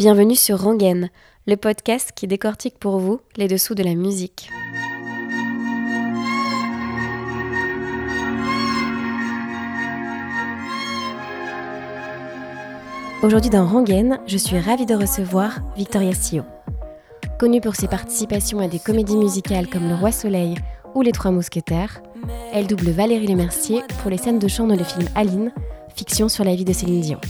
Bienvenue sur Rangen, le podcast qui décortique pour vous les dessous de la musique. Aujourd'hui dans Rangen, je suis ravie de recevoir Victoria Sio. Connue pour ses participations à des comédies musicales comme Le Roi Soleil ou Les Trois Mousquetaires, elle double Valérie Lemercier pour les scènes de chant dans le film Aline, fiction sur la vie de Céline Dion.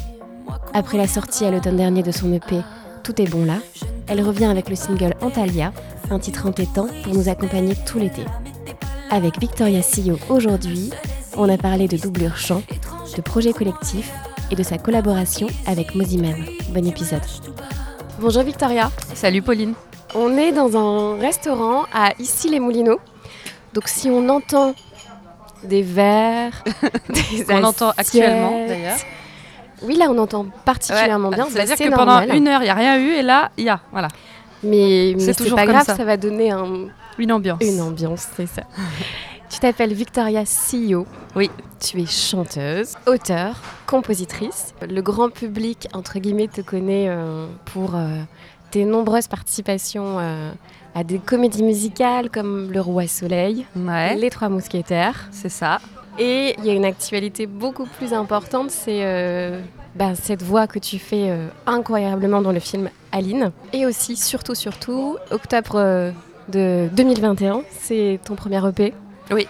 Après la sortie à l'automne dernier de son EP Tout est bon là, elle revient avec le single Antalya, un titre entêtant pour nous accompagner tout l'été. Avec Victoria Sio aujourd'hui, on a parlé de doublure chant, de projets collectifs et de sa collaboration avec Moziman. Bon épisode. Bonjour Victoria. Salut Pauline. On est dans un restaurant à Issy-les-Moulineaux. Donc si on entend des verres, des On entend actuellement d'ailleurs. Oui, là, on entend particulièrement bien. C'est-à-dire que pendant une heure, il n'y a rien eu, et là, il y a. Voilà. Mais, mais c'est toujours pas grave, ça. va donner un... une ambiance. Une ambiance, c'est ça. tu t'appelles Victoria Sio. Oui. Tu es chanteuse, auteure, compositrice. Le grand public, entre guillemets, te connaît euh, pour euh, tes nombreuses participations euh, à des comédies musicales comme Le Roi Soleil, Les Trois Mousquetaires. C'est ça. Et il y a une actualité beaucoup plus importante, c'est euh, bah, cette voix que tu fais euh, incroyablement dans le film Aline. Et aussi, surtout, surtout, octobre euh, de 2021, c'est ton premier EP. Oui.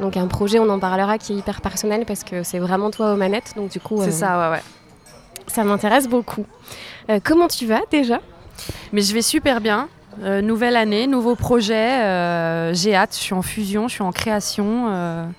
Donc un projet, on en parlera, qui est hyper personnel parce que c'est vraiment toi aux manettes. Donc du coup, c'est ça, ouais, ouais. Ça m'intéresse beaucoup. comment tu vas déjà? Mais je vais super bien. nouvelle année, nouveau projet. J'ai hâte. Je suis en fusion, je suis en création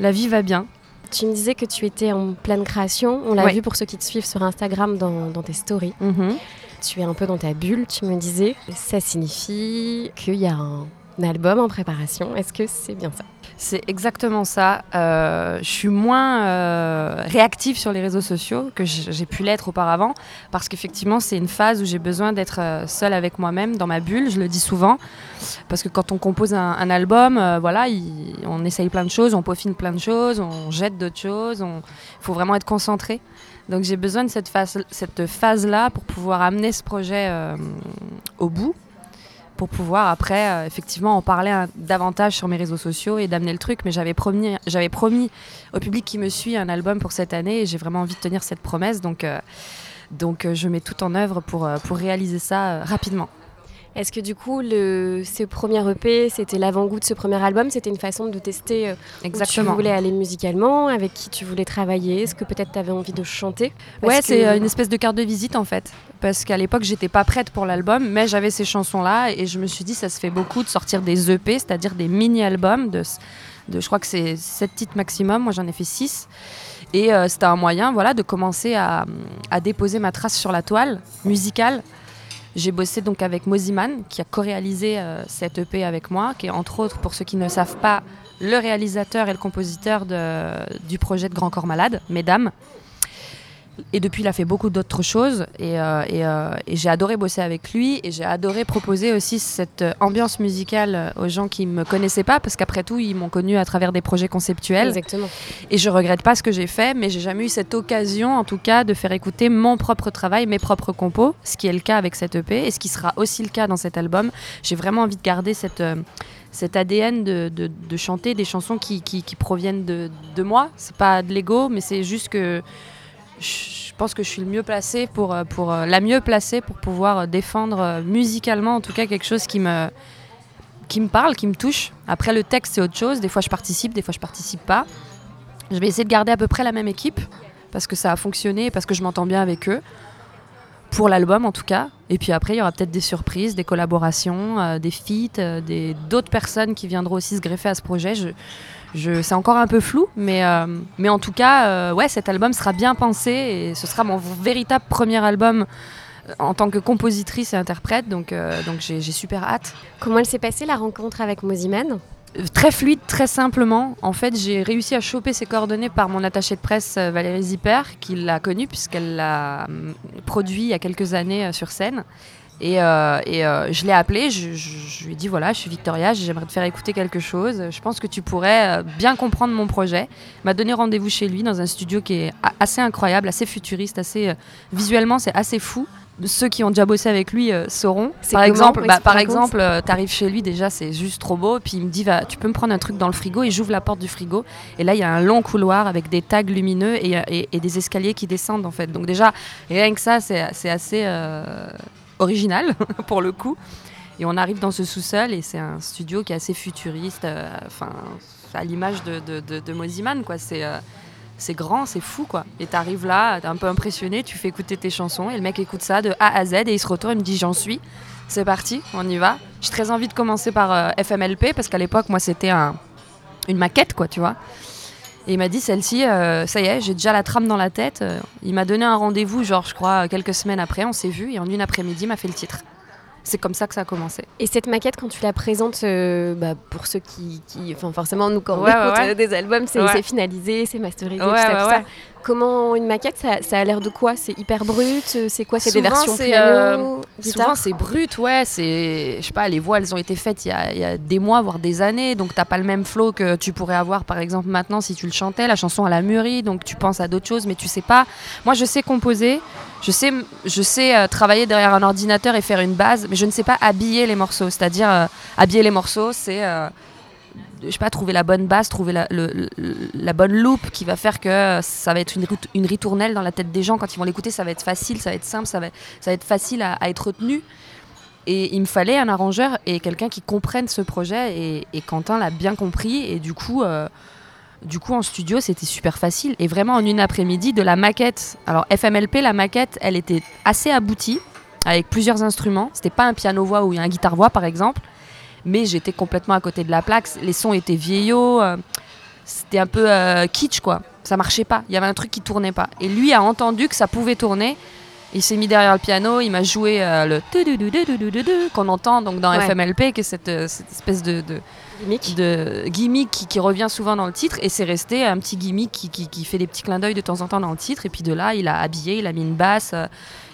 la vie va bien. Tu me disais que tu étais en pleine création. On l'a vu pour ceux qui te suivent sur Instagram dans, tes stories. Mhm. Tu es un peu dans ta bulle, tu me disais. Ça signifie qu'il y a un album en préparation. Est-ce que c'est bien ça? C'est exactement ça. Euh, je suis moins euh, réactive sur les réseaux sociaux que j'ai pu l'être auparavant, parce qu'effectivement, c'est une phase où j'ai besoin d'être euh, seule avec moi-même, dans ma bulle, je le dis souvent. Parce que quand on compose un, album, voilà, on essaye plein de choses, on peaufine plein de choses, on jette d'autres choses, il faut vraiment être concentré. Donc j'ai besoin de cette phase-là pour pouvoir amener ce projet au bout pour pouvoir après euh, effectivement en parler davantage sur mes réseaux sociaux et d'amener le truc. Mais j'avais promis, j'avais promis au public qui me suit un album pour cette année et j'ai vraiment envie de tenir cette promesse. Donc, euh, donc euh, je mets tout en œuvre pour, pour réaliser ça rapidement. Est-ce que du coup, le, ce premier EP, c'était l'avant-goût de ce premier album? C'était une façon de tester euh, Exactement. où tu voulais aller musicalement, avec qui tu voulais travailler? Est-ce que peut-être tu avais envie de chanter? Ouais, c'est euh, une espèce de carte de visite en fait. Parce qu'à l'époque, j'étais pas prête pour l'album, mais j'avais ces chansons-là et je me suis dit, ça se fait beaucoup de sortir des EP, c'est-à-dire des mini-albums de, de, je crois que c'est 7 titres maximum. Moi, j'en ai fait 6. Et euh, c'était un moyen voilà, de commencer à, à déposer ma trace sur la toile musicale j'ai bossé donc avec Moziman, qui a co-réalisé euh, cette EP avec moi, qui est entre autres, pour ceux qui ne savent pas, le réalisateur et le compositeur du projet de Grand Corps Malade, Mesdames. Et depuis, il a fait beaucoup d'autres choses. Euh, euh, et, j'ai adoré bosser avec lui. Et j'ai adoré proposer aussi cette ambiance musicale aux gens qui ne me connaissaient pas. Parce qu'après tout, ils m'ont connu à travers des projets conceptuels. Exactement. Et je regrette pas ce que j'ai fait. Mais j'ai jamais eu cette occasion, en tout cas, de faire écouter mon propre travail, mes propres compos. Ce qui est le cas avec cette EP. Et ce qui sera aussi le cas dans cet album. J'ai vraiment envie de garder cette. Euh, cet ADN de, de, chanter des chansons qui, qui, qui proviennent de, de moi. C'est pas de l'ego, mais c'est juste que je pense que je suis le mieux placé pour, euh, pour euh, la mieux placée pour pouvoir euh, défendre musicalement en tout cas quelque chose qui me qui me parle, qui me touche. Après le texte c'est autre chose. Des fois je participe, des fois je participe pas. Je vais essayer de garder à peu près la même équipe parce que ça a fonctionné, parce que je m'entends bien avec eux pour l'album en tout cas. Et puis après, il y aura peut-être des surprises, des collaborations, des feats, des, d'autres personnes qui viendront aussi se greffer à ce projet. Je, c'est encore un peu flou, mais, euh, mais en tout cas, euh, ouais, cet album sera bien pensé et ce sera mon véritable premier album euh, en tant que compositrice et interprète, donc, donc j'ai super hâte. Comment elle s'est passée la rencontre avec Moziman Très fluide, très simplement. En fait, j'ai réussi à choper ses coordonnées par mon attachée de presse Valérie Zipper, qui l'a connue puisqu'elle l'a produit il y a quelques années sur scène. Et, euh, et euh, je l'ai appelé, je, je- je lui ai dit voilà, je suis Victoria, j'aimerais te faire écouter quelque chose. Je pense que tu pourrais euh, bien comprendre mon projet. Il m'a donné rendez-vous chez lui dans un studio qui est assez incroyable, assez futuriste, assez visuellement c'est assez fou. Ceux qui ont déjà bossé avec lui euh, sauront. Par exemple, bah, tu par exemple, euh, t'arrives chez lui déjà, c'est juste trop beau. Puis il me dit va, tu peux me prendre un truc dans le frigo et j'ouvre la porte du frigo. Et là, il y a un long couloir avec des tags lumineux et, et- et des escaliers qui descendent en fait. Donc déjà, rien que ça, c'est c'est assez euh, original pour le coup. Et on arrive dans ce sous-sol et c'est un studio qui est assez futuriste, euh, enfin à l'image de, de, de, Moziman, quoi. C'est euh, c'est grand, c'est fou quoi. Et t'arrives là, t'es un peu impressionné, tu fais écouter tes chansons et le mec écoute ça de A à Z et il se retourne, il me dit j'en suis. C'est parti, on y va. J'ai très envie de commencer par euh, FMLP parce qu'à l'époque moi c'était un, une maquette quoi, tu vois. Et il m'a dit celle-ci, euh, ça y est, j'ai déjà la trame dans la tête. Euh, il m'a donné un rendez-vous, genre je crois quelques semaines après, on s'est vu et en une après-midi il m'a fait le titre. C'est comme ça que ça a commencé. Et cette maquette, quand tu la présentes, euh, bah, pour ceux qui, qui- enfin forcément nous quand on Ouais, écoute ouais, des albums, c'est finalisé, c'est masterisé, tout ça, tout ça. Comment une maquette, ça, ça a l'air de quoi? C'est hyper brut? C'est quoi? C'est des versions piano, euh, Souvent c'est brut, ouais. C'est, je sais pas, les voix elles ont été faites il y, a, il y a des mois, voire des années, donc t'as pas le même flow que tu pourrais avoir par exemple maintenant si tu le chantais. La chanson elle a mûri, donc tu penses à d'autres choses, mais tu sais pas. Moi je sais composer, je sais, je sais euh, travailler derrière un ordinateur et faire une base, mais je ne sais pas habiller les morceaux. C'est-à-dire euh, habiller les morceaux, c'est euh, je sais pas, trouver la bonne base, trouver la, la bonne loupe qui va faire que ça va être une, une ritournelle dans la tête des gens. Quand ils vont l'écouter, ça va être facile, ça va être simple, ça va, ça va être facile à, être retenu. Et il me fallait un arrangeur et quelqu'un qui comprenne ce projet. Et, et Quentin l'a bien compris. Et du coup, euh, du coup, en studio, c'était super facile. Et vraiment, en une après-midi, de la maquette. Alors, FMLP, la maquette, elle était assez aboutie, avec plusieurs instruments. C'était pas un piano-voix ou un guitare-voix, par exemple. Mais j'étais complètement à côté de la plaque. Les sons étaient vieillots. euh, c'était un peu euh, kitsch, quoi. Ça marchait pas. Il y avait un truc qui tournait pas. Et lui a entendu que ça pouvait tourner. Il s'est mis derrière le piano, il m'a joué euh, le qu'on entend donc dans. FMLP, qui est cette, espèce de, Gimmick. de gimmick qui, qui revient souvent dans le titre. Et c'est resté un petit gimmick qui, qui- qui fait des petits clins d'œil de temps en temps dans le titre. Et puis de là, il a habillé, il a mis une basse, euh,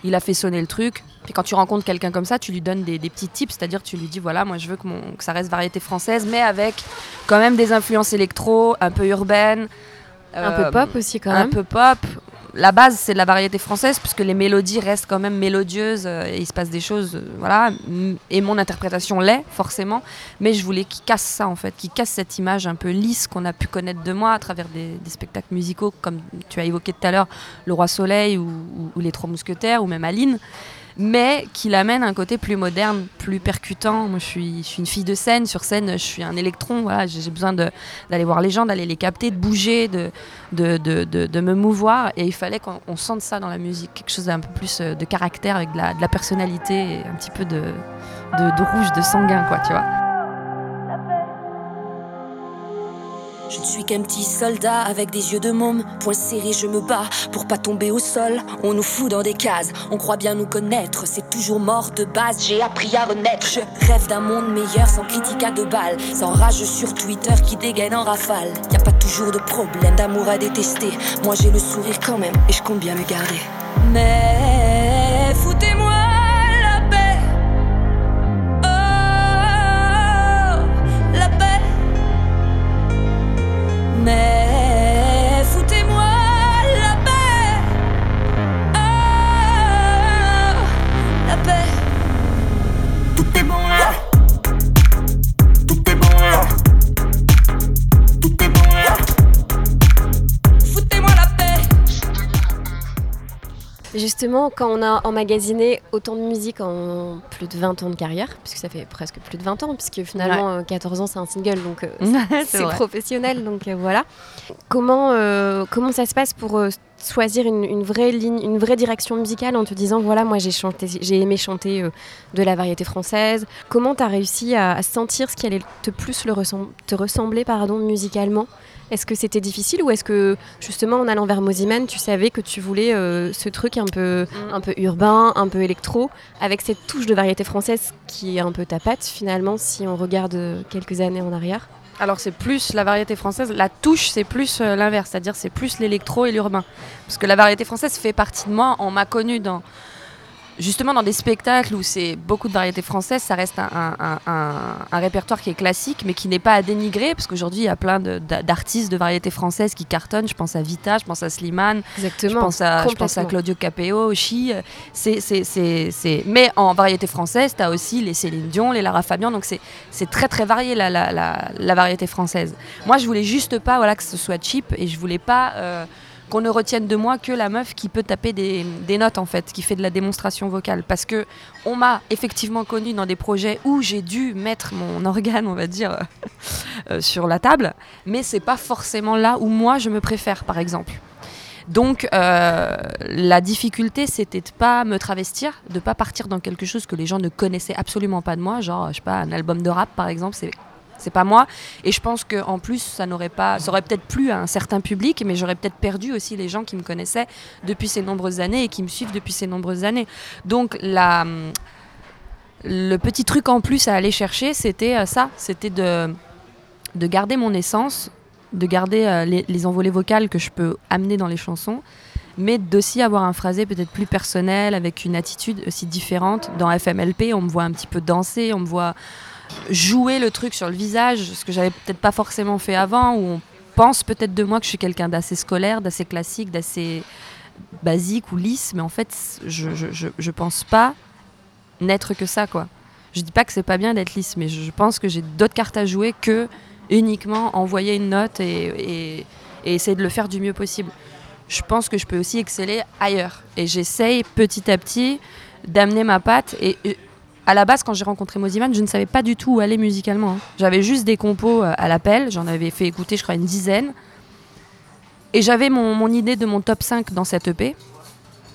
il a fait sonner le truc. Puis quand tu rencontres quelqu'un comme ça, tu lui donnes des, des petits tips, c'est-à-dire tu lui dis voilà, moi je veux que, mon, que ça reste variété française, mais avec quand même des influences électro, un peu urbaines. Un euh, peu pop aussi quand un même. peu pop. La base, c'est de la variété française, puisque les mélodies restent quand même mélodieuses euh, et il se passe des choses, euh, voilà. Et mon interprétation l'est, forcément. Mais je voulais qu'il casse ça, en fait, qu'il casse cette image un peu lisse qu'on a pu connaître de moi à travers des, spectacles musicaux, comme tu as évoqué tout à l'heure, Le Roi Soleil ou Les Trois Mousquetaires, ou même Aline. Mais qu'il amène un côté plus moderne, plus percutant. Moi, je suis, je suis une fille de scène. Sur scène, je suis un électron. Voilà, j'ai besoin d'aller voir les gens, d'aller les capter, de bouger, de, de, de, de- me mouvoir et il fallait qu'on on sente ça dans la musique, quelque chose d'un peu plus euh, de caractère avec de la, la personnalité et un petit peu de, de rouge, de sanguin quoi, tu vois. Je ne suis qu'un petit soldat avec des yeux de môme, poing serré, je me bats pour pas tomber au sol. On nous fout dans des cases, on croit bien nous connaître, c'est toujours mort de base. J'ai appris à renaître. Je rêve d'un monde meilleur sans critique à deux balles, sans rage sur Twitter qui dégaine en rafale. Y a pas toujours de problème d'amour à détester. Moi j'ai le sourire quand même et je compte bien le garder. Mais Mais Justement, quand on a emmagasiné autant de musique en plus de 20 ans de carrière, puisque ça fait presque plus de 20 ans, puisque finalement euh, 14 ans c'est un single, donc euh, c'est professionnel, donc euh, voilà. Comment, euh, comment ça se passe pour euh, choisir une, une vraie ligne, une vraie direction musicale en te disant voilà, moi j'ai chanté, j'ai aimé chanter euh, de la variété française. Comment tu as réussi à, à sentir ce qui allait te plus le ressem- te ressembler pardon, musicalement? Est-ce que c'était difficile ou est-ce que justement en allant vers Moziman, tu savais que tu voulais euh, ce truc un peu, un peu urbain, un peu électro, avec cette touche de variété française qui est un peu ta patte finalement si on regarde quelques années en arrière? Alors c'est plus la variété française, la touche c'est plus euh, l'inverse, c'est-à-dire c'est plus l'électro et l'urbain. Parce que la variété française fait partie de moi, on m'a connue dans justement dans des spectacles où c'est beaucoup de variétés françaises, ça reste un, un- un- un répertoire qui est classique, mais qui n'est pas à dénigrer, parce qu'aujourd'hui il y a plein d'artistes de variétés françaises qui cartonnent. Je pense à Vita, je pense à Slimane, Exactement. je pense à, je pense à. Claudio Capeo, Chi. Mais en variété française, tu as aussi les Céline Dion, les Lara Fabian, donc c'est, c'est très très varié la, la, la, la variété française. Moi je voulais juste pas voilà, que ce soit cheap et je voulais pas. euh, qu'on ne retienne de moi que la meuf qui peut taper des, notes en fait, qui fait de la démonstration vocale. Parce que on m'a effectivement connue dans des projets où j'ai dû mettre mon organe, on va dire, euh, sur la table, mais c'est pas forcément là où moi je me préfère, par exemple. Donc euh, la difficulté, c'était de pas me travestir, de pas partir dans quelque chose que les gens ne connaissaient absolument pas de moi, genre je sais pas un album de rap par exemple, c'est c'est pas moi. Et je pense que en plus, ça n'aurait pas, ça aurait peut-être plu à un certain public, mais j'aurais peut-être perdu aussi les gens qui me connaissaient depuis ces nombreuses années et qui me suivent depuis ces nombreuses années. Donc la, le petit truc en plus à aller chercher, c'était euh, ça, c'était de, de garder mon essence, de garder euh, les, les envolées vocales que je peux amener dans les chansons, mais d'aussi avoir un phrasé peut-être plus personnel, avec une attitude aussi différente. Dans FMLP, on me voit un petit peu danser, on me voit jouer le truc sur le visage, ce que j'avais peut-être pas forcément fait avant, où on pense peut-être de moi que je suis quelqu'un d'assez scolaire, d'assez classique, d'assez basique ou lisse, mais en fait, je, je, je, pense pas n'être que ça, quoi. Je dis pas que c'est pas bien d'être lisse, mais je, pense que j'ai d'autres cartes à jouer que uniquement envoyer une note et, et- essayer de le faire du mieux possible. Je pense que je peux aussi exceller ailleurs. Et j'essaye petit à petit d'amener ma patte. Et à la base, quand j'ai rencontré Moziman, je ne savais pas du tout où aller musicalement. hein. J'avais juste des compos euh, à l'appel. J'en avais fait écouter, je crois, une dizaine. Et j'avais mon, mon idée de mon top 5 dans cette EP.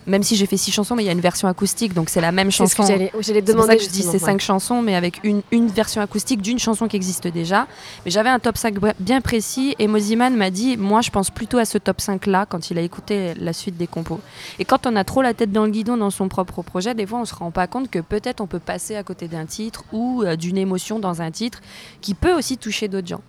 Même si j'ai fait six chansons, mais il y a une version acoustique, donc c'est la même C'est ce que chanson. C'est pour ça que je dis c'est ouais. cinq chansons, mais avec une, une version acoustique d'une chanson qui existe déjà. Mais j'avais un top 5 br- bien précis et Moziman m'a dit Moi, je pense plutôt à ce top 5 là quand il a écouté la suite des compos. Et quand on a trop la tête dans le guidon dans son propre projet, des fois, on se rend pas compte que peut-être on peut passer à côté d'un titre ou euh, d'une émotion dans un titre qui peut aussi toucher d'autres gens.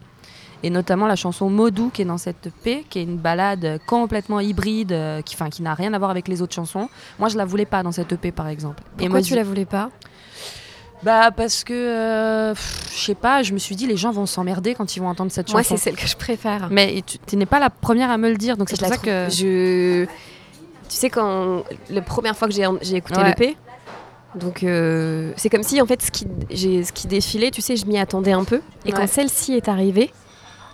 Et notamment la chanson Modou qui est dans cette EP, qui est une balade complètement hybride, euh, qui, qui n'a rien à voir avec les autres chansons. Moi, je la voulais pas dans cette EP, par exemple. Et Pourquoi Mozi- tu la voulais pas? Bah parce que euh, je sais pas, je me suis dit les gens vont s'emmerder quand ils vont entendre cette Moi, chanson. c'est celle que je préfère. Mais tu, tu n'es pas la première à me le dire, donc c'est pour ça que je tu sais quand la première fois que j'ai écouté Ouais. l'EP donc euh, c'est comme si en fait ce qui j'ai ce qui défilait tu sais je m'y attendais un peu et Ouais. quand celle-ci est arrivée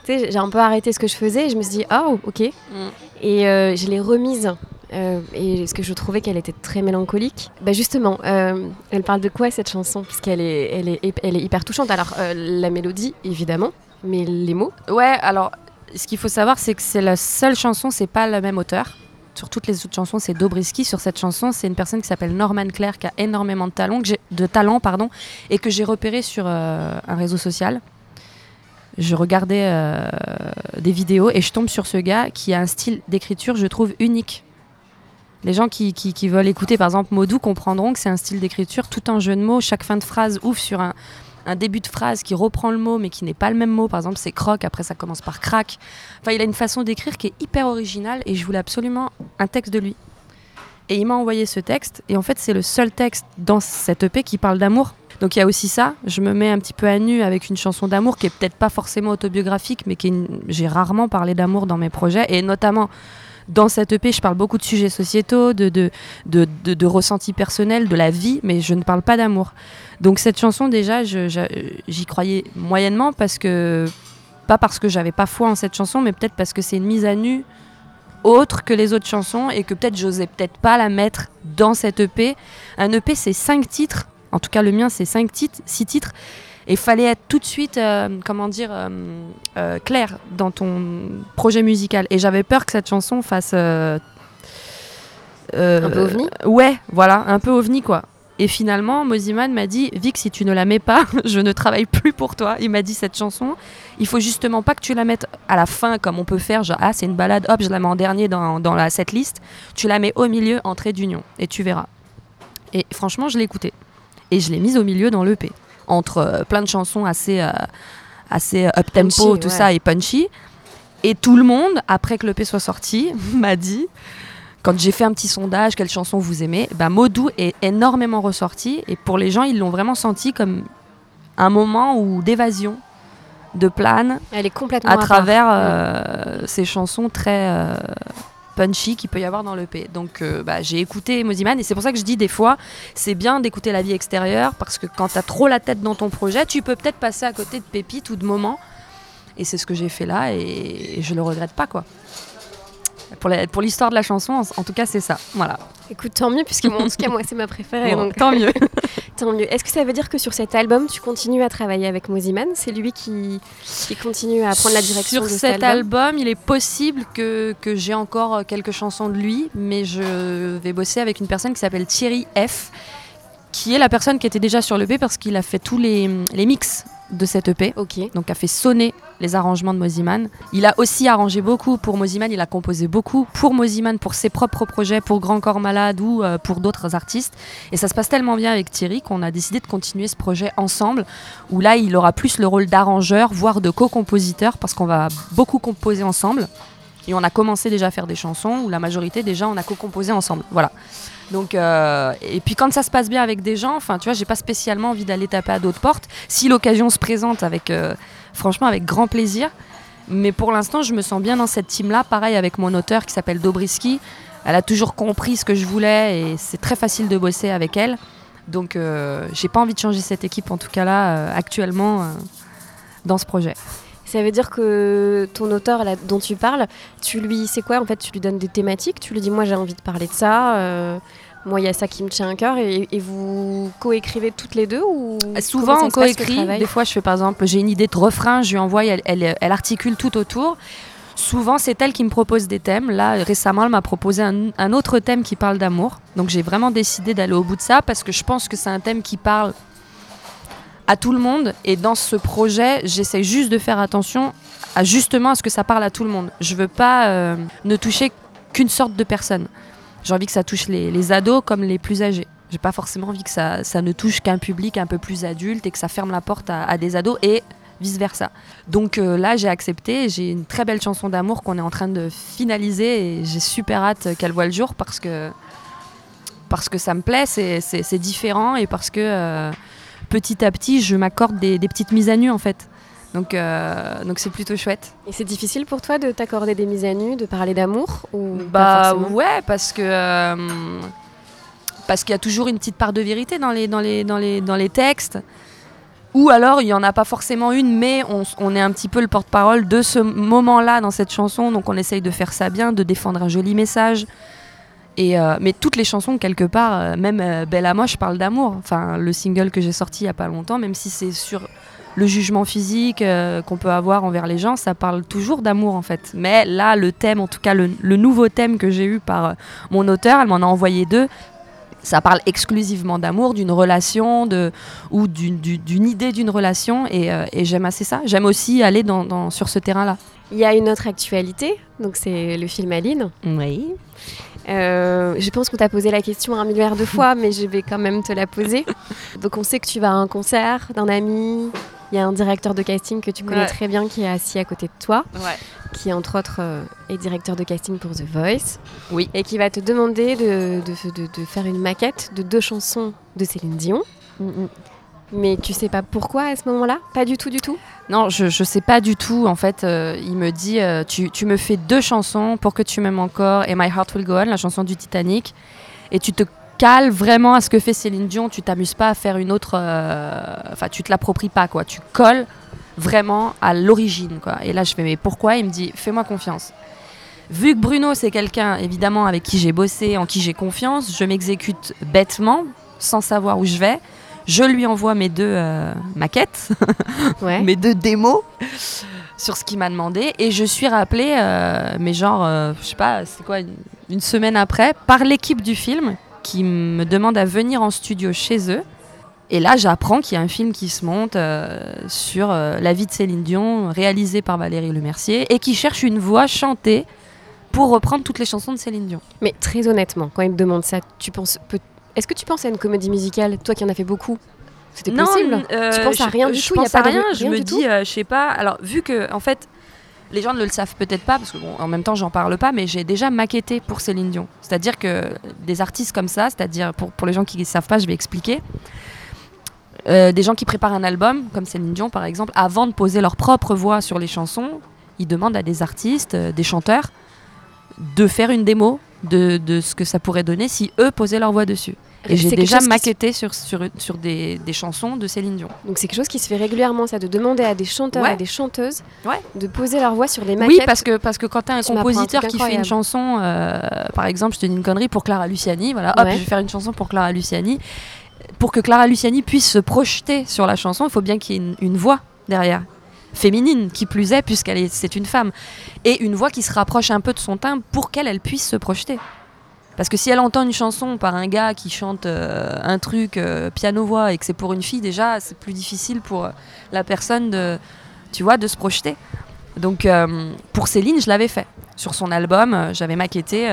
j'ai un peu arrêté ce que je faisais et je me suis dit oh ok Mm. et euh, je l'ai remise euh, et parce que je trouvais qu'elle était très mélancolique. Bah justement, euh, elle parle de quoi cette chanson? Puisqu'elle est, elle est, elle est hyper touchante. Alors la mélodie évidemment, mais les mots? ouais. Alors ce qu'il faut savoir, c'est que c'est la seule chanson, c'est pas le même auteur. Sur toutes les autres chansons, c'est Dobrisky. Sur cette chanson, c'est une personne qui s'appelle Norman Claire, qui a énormément de talent, que de talent pardon, et que j'ai repéré sur euh, un réseau social. Je regardais euh, des vidéos et je tombe sur ce gars qui a un style d'écriture, je trouve, unique. Les gens qui, qui- veulent écouter, par exemple, Modou, comprendront que c'est un style d'écriture, tout un jeu de mots. Chaque fin de phrase ouvre sur un, début de phrase qui reprend le mot, mais qui n'est pas le même mot. Par exemple, c'est croc, après ça commence par crack. Enfin, il a une façon d'écrire qui est hyper originale et je voulais absolument un texte de lui. Et il m'a envoyé ce texte, et en fait, c'est le seul texte dans cette EP qui parle d'amour. Donc il y a aussi ça, je me mets un petit peu à nu avec une chanson d'amour qui est peut-être pas forcément autobiographique, mais qui j'ai rarement parlé d'amour dans mes projets, et notamment dans cette EP, je parle beaucoup de sujets sociétaux, de, de, de, de, ressentis personnels, de la vie, mais je ne parle pas d'amour. Donc cette chanson, déjà, j'y croyais moyennement, parce que pas parce que j'avais pas foi en cette chanson, mais peut-être parce que c'est une mise à nu autre que les autres chansons et que peut-être j'osais peut-être pas la mettre dans cette EP. Un EP, c'est cinq titres. En tout cas, le mien, c'est cinq titres, six titres. Et il fallait être tout de suite, euh, comment dire, euh, euh, clair dans ton projet musical. Et j'avais peur que cette chanson fasse. Un peu ovni Ouais, voilà, un peu ovni, quoi. Et finalement, Moziman m'a dit Vic, si tu ne la mets pas, je ne travaille plus pour toi. Il m'a dit cette chanson, il faut justement pas que tu la mettes à la fin comme on peut faire, genre ah c'est une balade, hop je la mets en dernier dans, dans la setlist. Tu la mets au milieu en trait d'union et tu verras. Et franchement, je l'ai écoutée et je l'ai mise au milieu dans l'EP entre euh, plein de chansons assez euh, assez up tempo, Punchy, tout ouais. ça et punchy. Et tout le monde, après que l'EP soit sorti, m'a dit quand j'ai fait un petit sondage, quelle chanson vous aimez, bah, Modou est énormément ressorti. Et pour les gens, ils l'ont vraiment senti comme un moment où d'évasion, de plane, Elle est complètement à travers euh, ces chansons très euh, punchy qu'il peut y avoir dans l'EP. Donc euh, bah, j'ai écouté Moziman et c'est pour ça que je dis des fois c'est bien d'écouter la vie extérieure parce que quand tu as trop la tête dans ton projet, tu peux peut-être passer à côté de pépites ou de moments. Et c'est ce que j'ai fait là et, et je le regrette pas quoi. Pour la- pour l'histoire de la chanson, en, en tout cas, c'est ça. Voilà. Écoute, tant mieux, puisque moi, en tout cas, moi, c'est ma préférée. Bon, donc tant mieux. tant mieux. Est-ce que ça veut dire que sur cet album, tu continues à travailler avec Moziman? C'est lui qui, qui continue à prendre la direction Sur de cet album, il est possible que, que j'ai encore quelques chansons de lui, mais je vais bosser avec une personne qui s'appelle Thierry F, qui est la personne qui était déjà sur l'EP parce qu'il a fait tous les, les mix de cette EP, Ok. donc a fait sonner les arrangements de Moziman. Il a aussi arrangé beaucoup pour Moziman, il a composé beaucoup pour Moziman, pour ses propres projets, pour Grand Corps Malade ou euh, pour d'autres artistes. Et ça se passe tellement bien avec Thierry qu'on a décidé de continuer ce projet ensemble, où là il aura plus le rôle d'arrangeur, voire de co-compositeur, parce qu'on va beaucoup composer ensemble. Et on a commencé déjà à faire des chansons où la majorité déjà on a co-composé ensemble. Voilà. Donc euh, et puis quand ça se passe bien avec des gens, enfin tu vois, j'ai pas spécialement envie d'aller taper à d'autres portes. Si l'occasion se présente avec euh, franchement avec grand plaisir. Mais pour l'instant, je me sens bien dans cette team-là. Pareil avec mon auteur qui s'appelle Dobriski. Elle a toujours compris ce que je voulais et c'est très facile de bosser avec elle. Donc euh, j'ai pas envie de changer cette équipe en tout cas là euh, actuellement euh, dans ce projet. Ça veut dire que ton auteur là, dont tu parles, tu lui, c'est quoi en fait Tu lui donnes des thématiques, tu lui dis moi j'ai envie de parler de ça, euh, moi il y a ça qui me tient à cœur et, et vous coécrivez toutes les deux ou Souvent comment on coécrit. Des fois je fais par exemple, j'ai une idée de refrain, je lui envoie, elle, elle, elle articule tout autour. Souvent c'est elle qui me propose des thèmes. Là récemment elle m'a proposé un, un autre thème qui parle d'amour. Donc j'ai vraiment décidé d'aller au bout de ça parce que je pense que c'est un thème qui parle à tout le monde. Et dans ce projet j'essaie juste de faire attention à justement à ce que ça parle à tout le monde. Je veux pas euh, ne toucher qu'une sorte de personne. J'ai envie que ça touche les, ados comme les plus âgés. J'ai pas forcément envie que ça, ça ne touche qu'un public un peu plus adulte et que ça ferme la porte à, des ados et vice versa. Donc euh, là, j'ai accepté. J'ai une très belle chanson d'amour qu'on est en train de finaliser et j'ai super hâte qu'elle voit le jour parce que parce que ça me plaît, c'est différent et parce que euh, petit à petit, je m'accorde des, des petites mises à nu en fait. Donc euh, donc c'est plutôt chouette. Et c'est difficile pour toi de t'accorder des mises à nu, de parler d'amour ou Bah ouais, parce que euh, parce qu'il y a toujours une petite part de vérité dans les dans les dans les dans les textes. Ou alors il y en a pas forcément une, mais on, on est un petit peu le porte-parole de ce moment-là dans cette chanson, donc on essaye de faire ça bien, de défendre un joli message. Et euh, mais toutes les chansons quelque part, euh, même euh, Belle à Moche parle d'amour. Enfin le single que j'ai sorti il y a pas longtemps, même si c'est sur le jugement physique euh, qu'on peut avoir envers les gens, ça parle toujours d'amour en fait. Mais là, le thème, en tout cas le, le nouveau thème que j'ai eu par mon auteur, elle m'en a envoyé deux. Ça parle exclusivement d'amour, d'une relation, de, ou d'une du- d'une idée d'une relation, et, et j'aime assez ça. J'aime aussi aller dans, dans- sur ce terrain-là. Il y a une autre actualité, donc c'est le film Aline. Oui. Euh, je pense qu'on t'a posé la question un milliard de fois, mais je vais quand même te la poser. Donc on sait que tu vas à un concert d'un ami. Il y a un directeur de casting que tu connais Ouais. très bien qui est assis à côté de toi, Ouais. qui entre autres euh, est directeur de casting pour The Voice. Oui. Et qui va te demander de, de- de- de faire une maquette de deux chansons de Céline Dion. Mais tu sais pas pourquoi à ce moment-là? Pas du tout, du tout? Non, je, je sais pas du tout. En fait, euh, il me dit euh, tu, me fais deux chansons pour que tu m'aimes encore et My Heart Will Go On, la chanson du Titanic. Et tu te cales vraiment à ce que fait Céline Dion. Tu t'amuses pas à faire une autre. euh, Enfin, tu te l'appropries pas, quoi. Tu colles vraiment à l'origine, quoi. Et là, je fais mais pourquoi? Il me dit fais-moi confiance. Vu que Bruno, c'est quelqu'un évidemment avec qui j'ai bossé, en qui j'ai confiance, je m'exécute bêtement, sans savoir où je vais. Je lui envoie mes deux euh, maquettes Ouais. mes deux démos sur ce qu'il m'a demandé et je suis rappelée, euh, mais genre, euh, je sais pas, c'est quoi, une, une semaine après, par l'équipe du film qui me demande à venir en studio chez eux. Et là, j'apprends qu'il y a un film qui se monte euh, sur la vie de Céline Dion, réalisé par Valérie Lemercier, et qui cherche une voix chantée pour reprendre toutes les chansons de Céline Dion. Mais très honnêtement, quand il te demande ça, tu penses peut- Est-ce que tu penses à une comédie musicale, toi qui en as fait beaucoup? C'était possible euh, Tu penses à je- rien du je tout, y a pense pas à rien. Je rien me du dis, euh, je sais pas. Alors, vu que, en fait, les gens ne le savent peut-être pas, parce que bon, en même temps, j'en parle pas, mais j'ai déjà maquetté pour Céline Dion. C'est-à-dire que des artistes comme ça, c'est-à-dire pour, pour les gens qui ne savent pas, je vais expliquer. Euh, des gens qui préparent un album, comme Céline Dion par exemple, avant de poser leur propre voix sur les chansons, ils demandent à des artistes, euh, des chanteurs, de faire une démo de, de ce que ça pourrait donner si eux posaient leur voix dessus. Et j'ai déjà se- maquetté sur, sur, sur des, des chansons de Céline Dion. Donc c'est quelque chose qui se fait régulièrement, ça, de demander à des chanteurs Ouais. et des chanteuses Ouais. de poser leur voix sur des maquettes. Oui, parce que, parce que quand tu as un compositeur qui fait une chanson, euh, par exemple, je te dis une connerie pour Clara Luciani, voilà, hop, Ouais. je vais faire une chanson pour Clara Luciani. Pour que Clara Luciani puisse se projeter sur la chanson, il faut bien qu'il y ait une, une voix derrière. Féminine, qui plus est, puisqu'elle est, c'est une femme. Et une voix qui se rapproche un peu de son timbre pour qu'elle elle puisse se projeter. Parce que si elle entend une chanson par un gars qui chante euh, un truc euh, piano-voix et que c'est pour une fille, déjà, c'est plus difficile pour euh, la personne de, tu vois, de se projeter. Donc, pour Céline, je l'avais fait. Sur son album, j'avais maquetté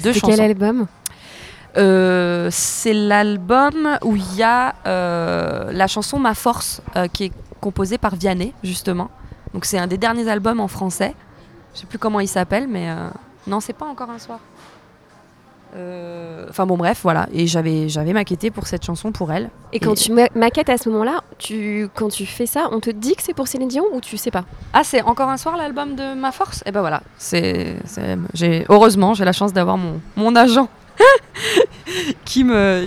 deux chansons. quel album? Euh, c'est l'album où il y a euh, la chanson Ma Force, euh, qui est composée par Vianney, justement. Donc c'est un des derniers albums en français. Je sais plus comment il s'appelle, mais non, c'est pas encore un soir. Euh, Enfin bon, bref, voilà. Et j'avais j'avais maquetté pour cette chanson pour elle. Et quand tu ma- maquettes à ce moment-là, tu, quand tu fais ça, on te dit que c'est pour Céline Dion ou tu sais pas? Ah, c'est encore un soir l'album de Ma Force? Et ben voilà. C'est, j'ai, heureusement, j'ai la chance d'avoir mon, mon agent qui, me,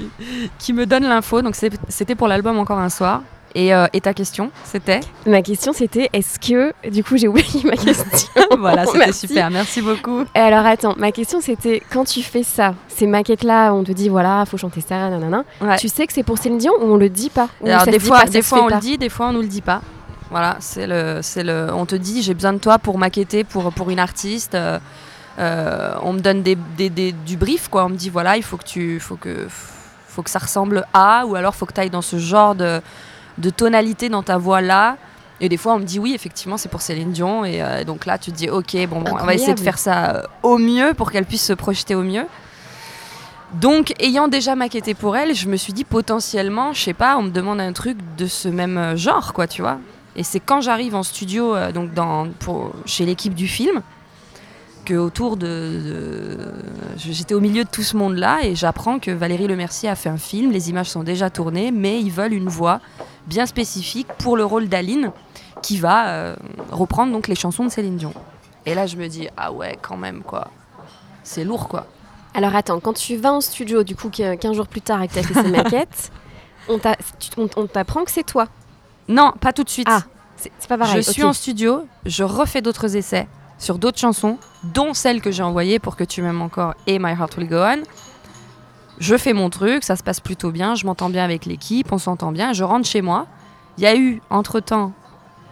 qui me donne l'info. Donc c'était pour l'album Encore un soir. Et, euh, et ta question, c'était Ma question c'était est-ce que. Du coup, j'ai oublié ma question. Voilà, c'était Merci. super. Merci beaucoup. Et alors attends, ma question c'était quand tu fais ça, ces maquettes-là, on te dit voilà, faut chanter ça, nanana. Ouais. Tu sais que c'est pour Céline Dion ou on le dit pas? Alors, des fois, pas, des fois on pas? le dit, des fois on nous le dit pas. Voilà, c'est le, c'est le. On te dit, j'ai besoin de toi pour maqueter pour pour une artiste. euh, euh, on me donne des, des- des- du brief, quoi. On me dit, voilà, il faut que tu, faut que, faut que ça ressemble à, ou alors faut que tu ailles dans ce genre de, de tonalité dans ta voix là. Et des fois, on me dit oui, effectivement, c'est pour Céline Dion. Et euh, donc là, tu te dis, ok, bon, bon, on va essayer de faire ça euh, au mieux pour qu'elle puisse se projeter au mieux. Donc, ayant déjà maquetté pour elle, je me suis dit potentiellement, je sais pas, on me demande un truc de ce même euh, genre, quoi, tu vois. Et c'est quand j'arrive en studio, euh, donc dans, pour, chez l'équipe du film, que autour de, j'étais au milieu de tout ce monde-là et j'apprends que Valérie Lemercier a fait un film. Les images sont déjà tournées, mais ils veulent une voix bien spécifique pour le rôle d'Aline, qui va euh, reprendre donc les chansons de Céline Dion. Et là, je me dis ah ouais, quand même quoi, c'est lourd quoi. Alors attends, quand tu vas en studio, du coup, qu- 15 jours plus tard et que tu as fait ces maquettes, on t'apprend que c'est toi. Non, pas tout de suite. Ah, C'est pas pareil. je suis en studio, je refais d'autres essais sur d'autres chansons, dont celle que j'ai envoyée pour que tu m'aimes encore et My Heart Will Go On. Je fais mon truc, ça se passe plutôt bien, je m'entends bien avec l'équipe, on s'entend bien, je rentre chez moi. Il y a eu entre-temps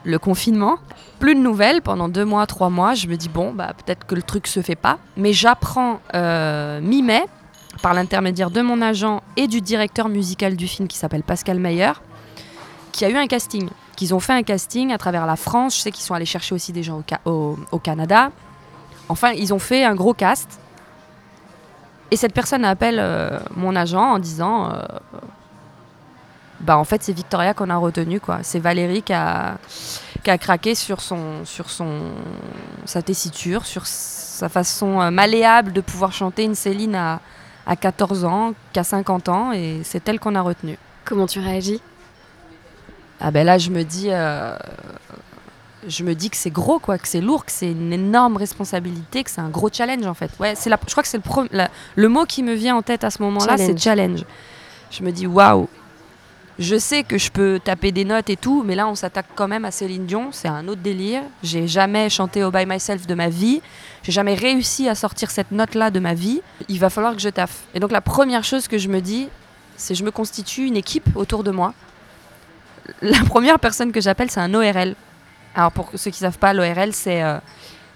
le confinement, plus de nouvelles pendant deux mois, trois mois. Je me dis, bon, bah, peut-être que le truc se fait pas. Mais j'apprends euh, mi-mai, par l'intermédiaire de mon agent et du directeur musical du film qui s'appelle Pascal Meyer, qu'il y a eu un casting. Qu'ils ont fait un casting à travers la France. Je sais qu'ils sont allés chercher aussi des gens au, Ca- au- au Canada. Enfin, ils ont fait un gros cast. Et cette personne appelle euh, mon agent en disant euh, Bah, en fait, c'est Victoria qu'on a retenu, quoi. C'est Valérie qui a, qui a craqué sur, son, sur son, sa tessiture, sur sa façon euh, malléable de pouvoir chanter une Céline à, à 14 ans, qu'à 50 ans. Et c'est elle qu'on a retenue. Comment tu réagis? Ah ben là, je me dis, je me dis que c'est gros, quoi, que c'est lourd, que c'est une énorme responsabilité, que c'est un gros challenge en fait. Ouais, c'est la, je crois que c'est le, la- le mot qui me vient en tête à ce moment-là, c'est Challenge. challenge. Je me dis, waouh, je sais que je peux taper des notes et tout, mais là, on s'attaque quand même à Céline Dion, c'est un autre délire. J'ai jamais chanté au By Myself de ma vie, j'ai jamais réussi à sortir cette note-là de ma vie. Il va falloir que je taffe. Et donc, la première chose que je me dis, c'est je me constitue une équipe autour de moi la première personne que j'appelle, c'est un ORL. Alors, pour ceux qui ne savent pas, l'ORL, c'est euh,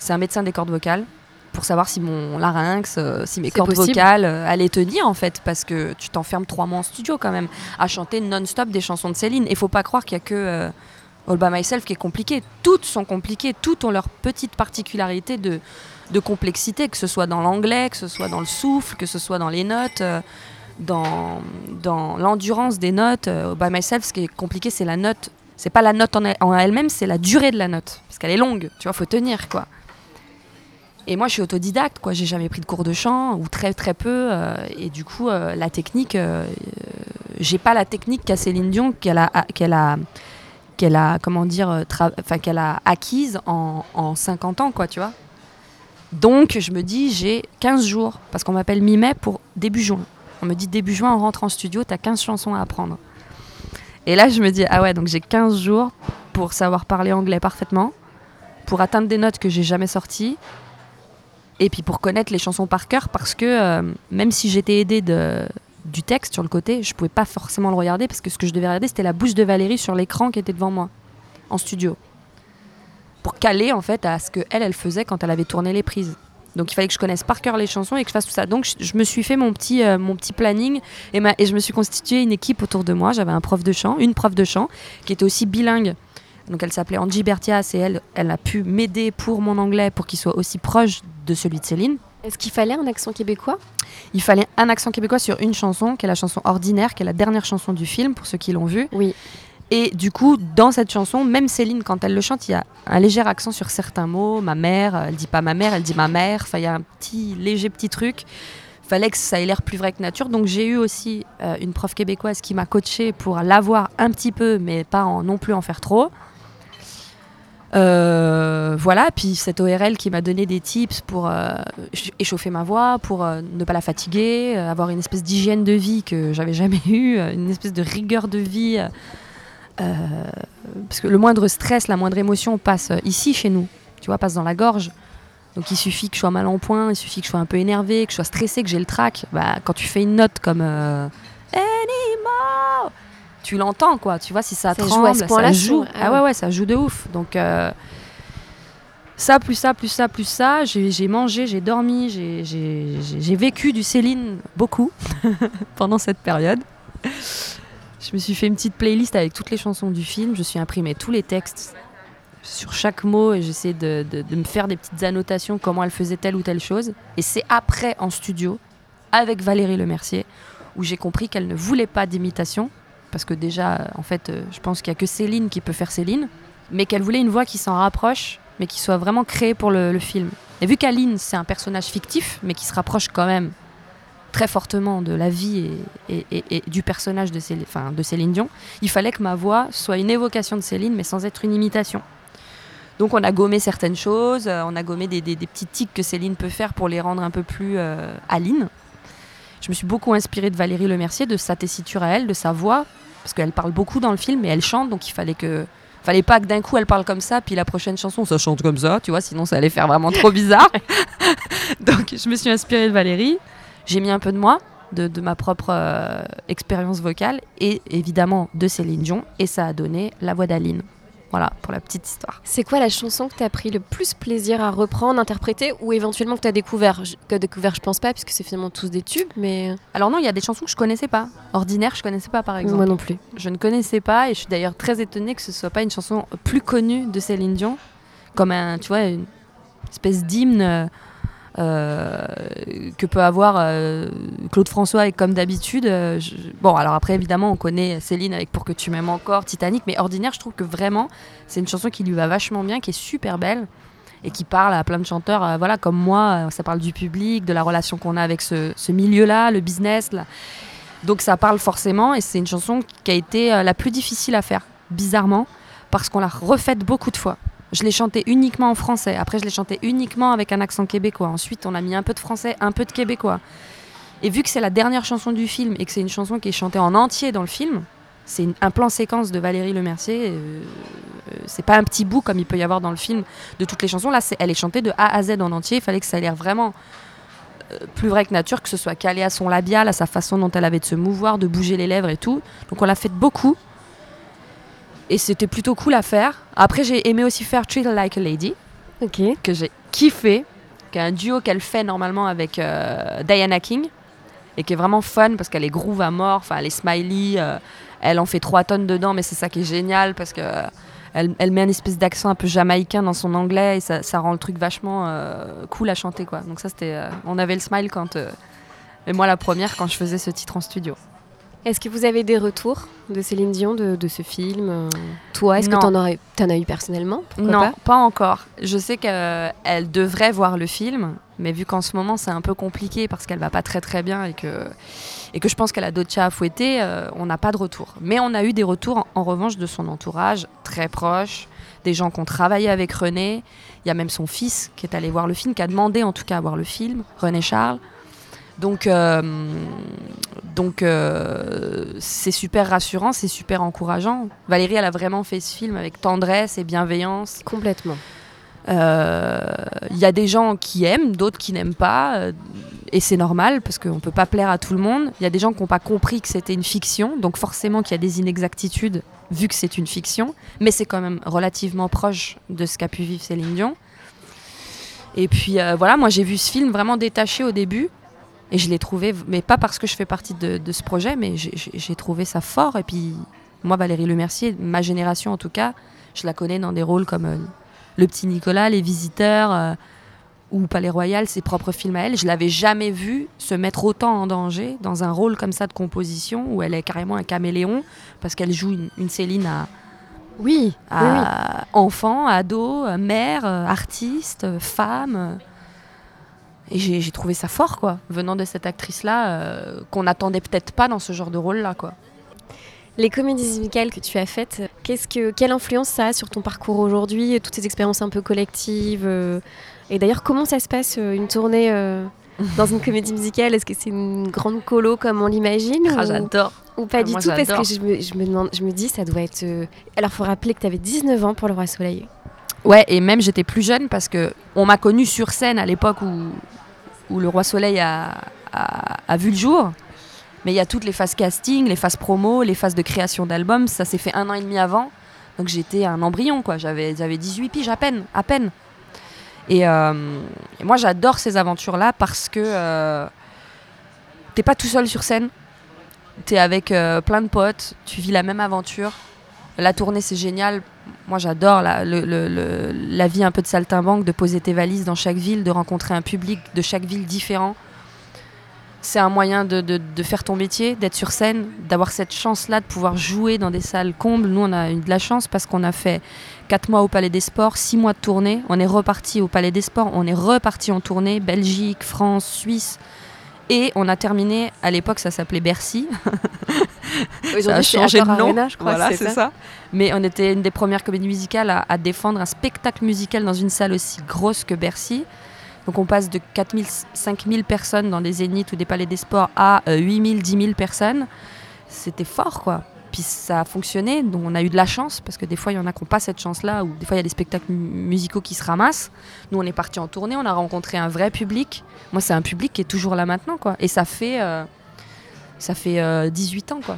un médecin des cordes vocales. Pour savoir si mon larynx, euh, si mes cordes possible. vocales euh, allaient tenir, en fait. Parce que tu t'enfermes trois mois en studio, quand même, à chanter non-stop des chansons de Céline. Et faut pas croire qu'il y a que euh, All By Myself qui est compliqué. Toutes sont compliquées. Toutes ont leur petite particularité de, de complexité, que ce soit dans l'anglais, que ce soit dans le souffle, que ce soit dans les notes. euh, dans, dans l'endurance des notes. Euh, By Myself, ce qui est compliqué, c'est la note C'est pas la note en, elle- en elle-même, c'est la durée de la note. Parce qu'elle est longue, tu vois, faut tenir, quoi. Et moi, je suis autodidacte, quoi. J'ai jamais pris de cours de chant, ou très, très peu. euh, et du coup, euh, la technique, euh, euh, j'ai pas la technique qu'a Céline Dion, qu'elle a, qu'elle a, qu'elle a, comment dire, qu'elle a acquise en, en 50 ans, quoi, tu vois. Donc, je me dis, j'ai 15 jours, parce qu'on m'appelle mi-mai pour début juin. On me dit début juin, on rentre en studio, t'as 15 chansons à apprendre. Et là, je me dis, ah ouais, donc j'ai 15 jours pour savoir parler anglais parfaitement, pour atteindre des notes que j'ai jamais sorties, et puis pour connaître les chansons par cœur, parce que euh, même si j'étais aidée de, du texte sur le côté, je pouvais pas forcément le regarder, parce que ce que je devais regarder, c'était la bouche de Valérie sur l'écran qui était devant moi, en studio. Pour caler, en fait, à ce que elle, elle faisait quand elle avait tourné les prises. Donc il fallait que je connaisse par cœur les chansons et que je fasse tout ça. Donc je, je me suis fait mon petit, euh, mon petit planning et, ma- et je me suis constitué une équipe autour de moi. J'avais un prof de chant, une prof de chant qui était aussi bilingue. Donc elle s'appelait Angie Bertias et elle, elle a pu m'aider pour mon anglais pour qu'il soit aussi proche de celui de Céline. Est-ce qu'il fallait un accent québécois? Il fallait un accent québécois sur une chanson, qui est la chanson Ordinaire, qui est la dernière chanson du film, pour ceux qui l'ont vue. Oui. Et du coup, dans cette chanson, même Céline, quand elle le chante, il y a un léger accent sur certains mots. Ma mère, elle dit pas ma mère, elle dit ma mère. Enfin, il y a un petit, léger petit truc. Fallait que ça ait l'air plus vrai que nature. Donc j'ai eu aussi euh, une prof québécoise qui m'a coachée pour l'avoir un petit peu, mais pas non plus en faire trop. Euh, voilà, puis cette ORL qui m'a donné des tips pour euh, ch- échauffer ma voix, pour ne pas la fatiguer, avoir une espèce d'hygiène de vie que j'avais jamais eue, une espèce de rigueur de vie. Euh, parce que le moindre stress, la moindre émotion passe euh, ici chez nous, tu vois, passe dans la gorge. Donc il suffit que je sois mal en point, il suffit que je sois un peu énervé, que je sois stressé, que j'ai le trac. Bah, quand tu fais une note comme euh, Anymore, tu l'entends quoi. Tu vois si ça, Ça joue tremble, à ce point-là ça joue. ah Ah ouais ouais. ça joue de ouf. Donc euh, ça plus ça plus ça plus ça, j'ai mangé, j'ai dormi, j'ai vécu du Céline beaucoup pendant cette période. Je me suis fait une petite playlist avec toutes les chansons du film. Je suis imprimé tous les textes sur chaque mot et j'essaie de, de- me faire des petites annotations comment elle faisait telle ou telle chose. Et c'est après en studio, avec Valérie Lemercier, où j'ai compris qu'elle ne voulait pas d'imitation. Parce que déjà, en fait, euh, je pense qu'il n'y a que Céline qui peut faire Céline. Mais qu'elle voulait une voix qui s'en rapproche, mais qui soit vraiment créée pour le, le film. Et vu qu'Aline, c'est un personnage fictif, mais qui se rapproche quand même très fortement de la vie et, du personnage de Céline, enfin, de Céline Dion, il fallait que ma voix soit une évocation de Céline, mais sans être une imitation. Donc on a gommé certaines choses, euh, on a gommé des petits tics que Céline peut faire pour les rendre un peu plus euh, Aline. Je me suis beaucoup inspirée de Valérie Lemercier, de sa tessiture à elle, de sa voix, parce qu'elle parle beaucoup dans le film, mais elle chante, donc il fallait que... Fallait pas que d'un coup elle parle comme ça, puis la prochaine chanson ça chante comme ça, tu vois, sinon ça allait faire vraiment trop bizarre. donc je me suis inspirée de Valérie, j'ai mis un peu de moi, de, de ma propre euh, expérience vocale, et évidemment de Céline Dion, et ça a donné la voix d'Aline. Voilà, pour la petite histoire. C'est quoi la chanson que tu as pris le plus plaisir à reprendre, interpréter ou éventuellement que tu as découvert? Je- Que découvert, je pense pas, puisque c'est finalement tous des tubes, mais Alors non, il y a des chansons que je connaissais pas. Ordinaire, je connaissais pas par exemple. moi non plus. Je ne connaissais pas et je suis d'ailleurs très étonnée que ce soit pas une chanson plus connue de Céline Dion, comme un, tu vois, une espèce d'hymne euh, euh, que peut avoir euh, Claude François et comme d'habitude. euh, bon, alors après évidemment on connaît Céline avec Pour que tu m'aimes encore, Titanic, mais Ordinaire, je trouve que vraiment c'est une chanson qui lui va vachement bien, qui est super belle et qui parle à plein de chanteurs, euh, voilà comme moi, euh, ça parle du public, de la relation qu'on a avec ce, milieu-là, le business. Donc ça parle forcément et c'est une chanson qui a été euh, la plus difficile à faire, bizarrement, parce qu'on l'a refaite beaucoup de fois. Je l'ai chantée uniquement en français, après je l'ai chantée uniquement avec un accent québécois. Ensuite on a mis un peu de français, un peu de québécois. Et vu que c'est la dernière chanson du film et que c'est une chanson qui est chantée en entier dans le film, c'est un plan séquence de Valérie Lemercier. euh, euh, c'est pas un petit bout comme il peut y avoir dans le film de toutes les chansons. Là, elle est chantée de A à Z en entier. Il fallait que ça ait l'air vraiment euh, plus vrai que nature, que ce soit calé à son labial, à sa façon dont elle avait de se mouvoir, de bouger les lèvres et tout. Donc on l'a fait beaucoup. Et c'était plutôt cool à faire. Après, j'ai aimé aussi faire Treat Like a Lady, que j'ai kiffé, qui est un duo qu'elle fait normalement avec euh, Diana King, et qui est vraiment fun parce qu'elle est groove à mort, enfin elle est smiley, euh, elle en fait 3 tonnes dedans, mais c'est ça qui est génial parce que euh, elle, elle met un espèce d'accent un peu jamaïcain dans son anglais et ça, ça rend le truc vachement euh, cool à chanter quoi. Donc ça c'était, euh, on avait le smile quand, euh, et moi la première quand je faisais ce titre en studio. Est-ce que vous avez des retours de Céline Dion de, de ce film euh, Toi, est-ce que tu en, as eu personnellement Non, pas, pas, encore. Je sais qu'elle devrait voir le film, mais vu qu'en ce moment c'est un peu compliqué parce qu'elle va pas très très bien et que, et que je pense qu'elle a d'autres chats à fouetter, euh, on n'a pas de retour. Mais on a eu des retours en, en, revanche de son entourage très proche, des gens qui ont travaillé avec René. Il y a même son fils qui est allé voir le film, qui a demandé en tout cas à voir le film, René Charles. Donc, euh, donc euh, c'est super rassurant, c'est super encourageant. Valérie, elle a vraiment fait ce film avec tendresse et bienveillance. Complètement. Il euh, y a des gens qui aiment, d'autres qui n'aiment pas, et c'est normal parce qu'on ne peut pas plaire à tout le monde. Il y a des gens qui n'ont pas compris que c'était une fiction, donc forcément qu'il y a des inexactitudes vu que c'est une fiction, mais c'est quand même relativement proche de ce qu'a pu vivre Céline Dion. Et puis euh, voilà, moi j'ai vu ce film vraiment détaché au début, et je l'ai trouvé, mais pas parce que je fais partie de, de ce projet, mais j'ai trouvé ça fort. Et puis, moi, Valérie Lemercier, ma génération en tout cas, je la connais dans des rôles comme euh, Le Petit Nicolas, Les Visiteurs euh, ou Palais Royal, ses propres films à elle. Je l'avais jamais vue se mettre autant en danger dans un rôle comme ça de composition où elle est carrément un caméléon parce qu'elle joue une, une, Céline à. Oui, à oui, oui. enfant, ado, mère, artiste, femme. Et j'ai trouvé ça fort, quoi, venant de cette actrice-là, euh, qu'on n'attendait peut-être pas dans ce genre de rôle-là, quoi. Les comédies musicales que tu as faites, qu'est-ce que, quelle influence ça a sur ton parcours aujourd'hui, toutes ces expériences un peu collectives euh, Et d'ailleurs, comment ça se passe, euh, une tournée euh, dans une comédie musicale? Est-ce que c'est une grande colo comme on l'imagine ah, J'adore Ou pas ah, du tout? Parce que je me, je, me demande, je me dis, ça doit être... Alors, il faut rappeler que tu avais 19 ans pour Le Roi Soleil. Ouais, et même j'étais plus jeune parce que on m'a connue sur scène à l'époque où, où Le Roi Soleil a, vu le jour. Mais il y a toutes les phases casting, les phases promo, les phases de création d'albums. Ça s'est fait un an et demi avant. Donc j'étais un embryon, quoi. J'avais, j'avais 18 piges à peine, à peine. Et, euh, et moi, j'adore ces aventures-là parce que euh, t'es pas tout seul sur scène. T'es avec euh, plein de potes. Tu vis la même aventure. La tournée, c'est génial. Moi, j'adore la, la vie un peu de saltimbanque, de poser tes valises dans chaque ville, de rencontrer un public de chaque ville différent c'est un moyen de, de, de, faire ton métier, d'être sur scène, d'avoir cette chance-là de pouvoir jouer dans des salles combles. Nous, on a eu de la chance parce qu'on a fait 4 mois au Palais des Sports, 6 mois de tournée. On est reparti au Palais des Sports, on est reparti en tournée, Belgique, France, Suisse. Et on a terminé, à l'époque ça s'appelait Bercy. ça a changé de nom. Arena, je crois, voilà, c'est ça. ça. Mais on était une des premières comédies musicales à, à défendre un spectacle musical dans une salle aussi grosse que Bercy. Donc on passe de 4000, 5000 personnes dans des zéniths ou des palais des sports à euh, 8000, 10 000 personnes. C'était fort, quoi. Puis ça a fonctionné, donc on a eu de la chance, parce que des fois, il y en a qui n'ont pas cette chance-là, ou des fois, il y a des spectacles musicaux qui se ramassent. Nous, on est parti en tournée, on a rencontré un vrai public. Moi, c'est un public qui est toujours là maintenant, quoi. Et ça fait, euh, ça fait euh, 18 ans, quoi.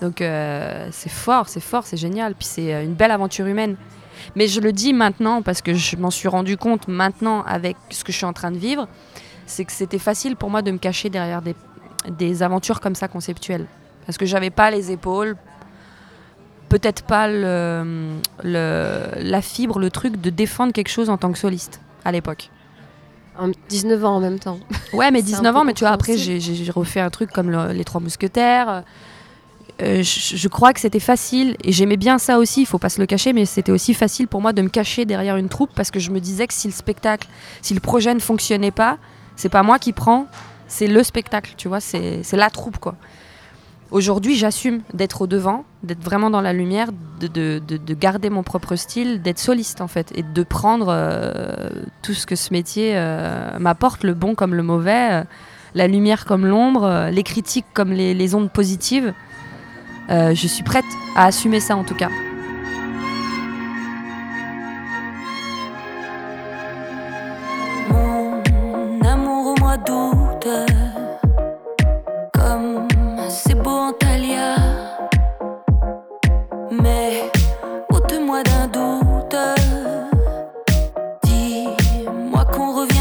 Donc euh, c'est fort, c'est fort, c'est génial. Puis c'est euh, une belle aventure humaine. Mais je le dis maintenant parce que je m'en suis rendu compte maintenant avec ce que je suis en train de vivre, c'est que c'était facile pour moi de me cacher derrière des, des aventures comme ça conceptuelles. Parce que j'avais pas les épaules, peut-être pas la fibre, le truc de défendre quelque chose en tant que soliste à l'époque. 19 ans en même temps. Ouais, mais 19 ans, mais tu vois, après j'ai refait un truc comme le, Les Trois Mousquetaires. Euh, je, je, crois que c'était facile et j'aimais bien ça aussi, il faut pas se le cacher, mais c'était aussi facile pour moi de me cacher derrière une troupe parce que je me disais que si le spectacle, si le projet ne fonctionnait pas, c'est pas moi qui prends, c'est le spectacle, tu vois, c'est la troupe quoi. Aujourd'hui, j'assume d'être au devant, d'être vraiment dans la lumière, de, de, de, de garder mon propre style, d'être soliste en fait, et de prendre euh, tout ce que ce métier euh, m'apporte, le bon comme le mauvais, euh, la lumière comme l'ombre, les critiques comme les, ondes positives. Je suis prête à assumer ça en tout cas. Qu'on reviendra.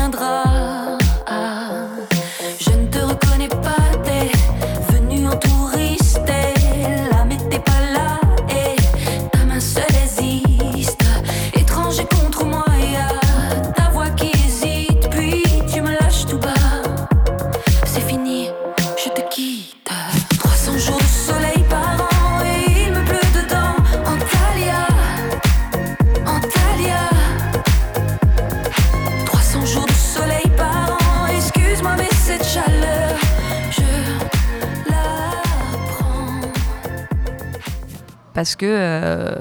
Parce que euh,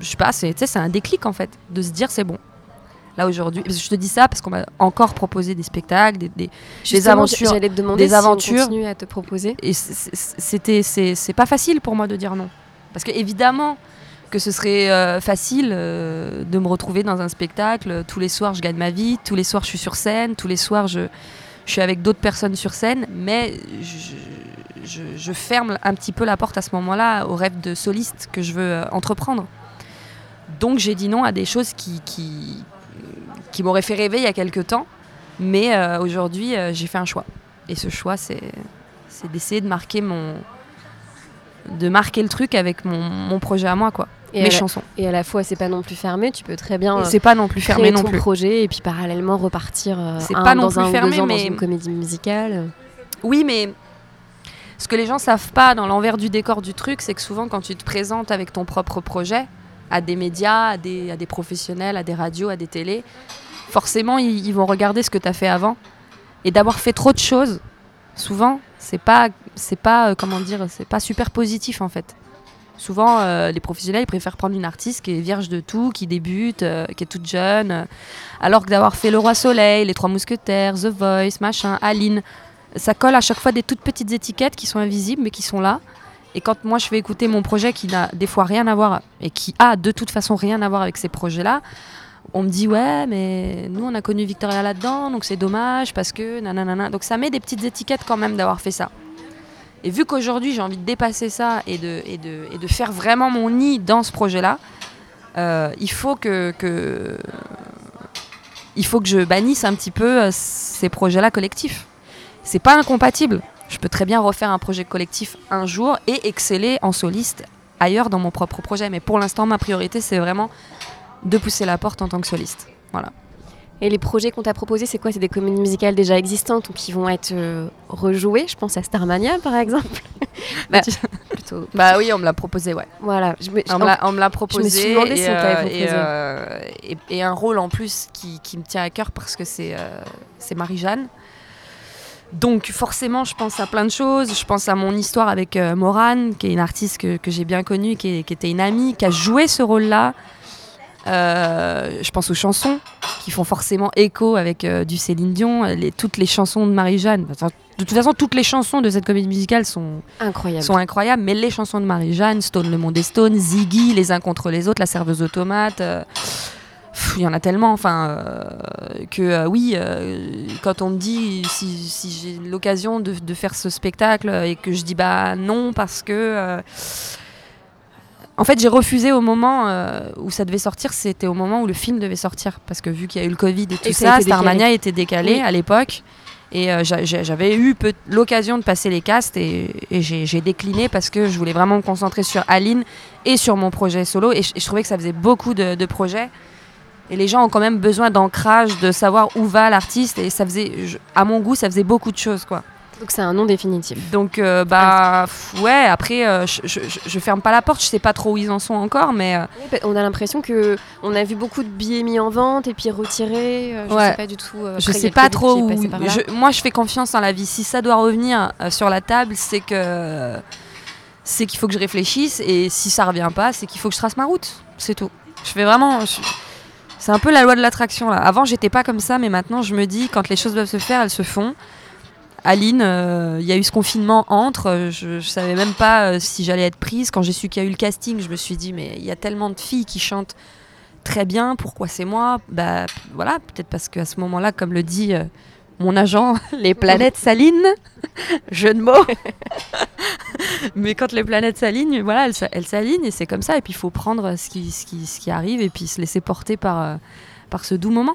je sais pas, c'est un déclic en fait de se dire c'est bon. Là aujourd'hui, je te dis ça parce qu'on m'a encore proposé des spectacles, des, des- Justement, aventures, J'allais te demander des si on aventures. à te proposer. et c'était c'est c'est pas facile pour moi de dire non parce que évidemment que ce serait euh, facile euh, de me retrouver dans un spectacle tous les soirs je gagne ma vie tous les soirs je suis sur scène tous les soirs je, je suis avec d'autres personnes sur scène mais je, je- je ferme un petit peu la porte à ce moment-là au rêve de soliste que je veux euh, entreprendre donc j'ai dit non à des choses qui qui, qui m'auraient fait rêver il y a quelques temps mais euh, aujourd'hui euh, j'ai fait un choix et ce choix c'est d'essayer de marquer mon de marquer le truc avec mon, mon projet à moi quoi Et mes à, la, chansons et à la fois, c'est pas non plus fermé. Tu peux très bien c'est pas non plus fermé non ton plus projet et puis parallèlement repartir C'est un- pas non dans plus un ou fermé, deux ans mais- dans une comédie musicale. oui mais ce que les gens savent pas dans l'envers du décor du truc c'est que souvent quand tu te présentes avec ton propre projet à des médias à des, professionnels à des radios à des télés forcément ils, vont regarder ce que tu as fait avant. Et d'avoir fait trop de choses souvent c'est pas pas euh, comment dire c'est pas super positif en fait. Souvent euh, les professionnels préfèrent prendre une artiste qui est vierge de tout qui débute euh, qui est toute jeune alors que d'avoir fait le roi soleil les trois mousquetaires the voice machin aline ça colle à chaque fois des toutes petites étiquettes qui sont invisibles mais qui sont là. Et quand moi je fais écouter mon projet qui n'a des fois rien à voir et qui a de toute façon rien à voir avec ces projets là on me dit ouais mais nous on a connu Victoria là-dedans donc c'est dommage parce que nanana. Donc ça met des petites étiquettes quand même d'avoir fait ça. Et vu qu'aujourd'hui j'ai envie de dépasser ça et de, et, de, et de faire vraiment mon nid dans ce projet là il faut que, il faut que je bannisse un petit peu euh, ces projets là collectifs c'est pas incompatible je peux très bien refaire un projet collectif un jour et exceller en soliste ailleurs dans mon propre projet mais pour l'instant ma priorité c'est vraiment de pousser la porte en tant que soliste. Voilà. Et les projets qu'on t'a proposés, c'est quoi? C'est des comédies musicales déjà existantes ou qui vont être euh, rejouées? Je pense à Starmania par exemple. bah, plutôt. Bah oui, on me l'a proposé, ouais. Voilà. Je me, On me l'a- on me l'a proposé. suis demandé si et, on t'avait euh, proposé. et, euh, et- et un rôle en plus qui, qui me tient à cœur parce que c'est c'est Marie-Jeanne. Donc forcément, je pense à plein de choses. Je pense à mon histoire avec euh, Morane, qui est une artiste que, que j'ai bien connue, qui, est- qui était une amie, qui a joué ce rôle-là. Euh, je pense aux chansons qui font forcément écho avec euh, du Céline Dion, les, toutes les chansons de Marie-Jeanne. Enfin, de toute façon, toutes les chansons de cette comédie musicale sont, Incroyable. sont incroyables, mais les chansons de Marie-Jeanne, Stone le monde est Stone, Ziggy, les uns contre les autres, la serveuse automate, il y en a tellement, enfin, euh, que euh, oui, euh, quand on me dit si, si j'ai l'occasion de, de faire ce spectacle et que je dis bah non parce que. en fait, j'ai refusé au moment où ça devait sortir, c'était au moment où le film devait sortir, parce que vu qu'il y a eu le Covid et tout Et ça ça. Starmania était décalé Oui. à l'époque. Et j'a- j'a- j'avais eu l'occasion de passer les castes et, et j'ai décliné parce que je voulais vraiment me concentrer sur Aline et sur mon projet solo. Et je, et je trouvais que ça faisait beaucoup de, de projets. Et les gens ont quand même besoin d'ancrage, de savoir où va l'artiste. Et ça faisait, je- à mon goût, ça faisait beaucoup de choses, quoi. Donc c'est un nom définitif. Donc, euh, bah, pff, ouais, après, euh, je, je, ferme pas la porte. Je sais pas trop où ils en sont encore, mais euh, On a l'impression que on a vu beaucoup de billets mis en vente et puis retirés. Je Ouais. sais pas du tout. je sais pas trop où. je- moi, je fais confiance en la vie. Si ça doit revenir sur la table, c'est que c'est qu'il faut que je réfléchisse. Et si ça revient pas, c'est qu'il faut que je trace ma route. C'est tout. Je fais vraiment. C'est un peu la loi de l'attraction là. Avant, j'étais pas comme ça, mais maintenant, je me dis quand les choses doivent se faire, elles se font. Aline, euh, il y a eu ce confinement entre, euh, je, je savais même pas euh, si j'allais être prise. Quand j'ai su qu'il y a eu le casting, je me suis dit mais il y a tellement de filles qui chantent très bien, pourquoi c'est moi? Bah voilà, peut-être parce qu'à ce moment-là, comme le dit mon agent, les planètes s'alignent. Jeu de mots. Mais quand les planètes s'alignent, voilà, elles, s'alignent et c'est comme ça. Et puis il faut prendre ce qui, ce, qui, ce qui arrive et puis se laisser porter par, euh, par ce doux moment.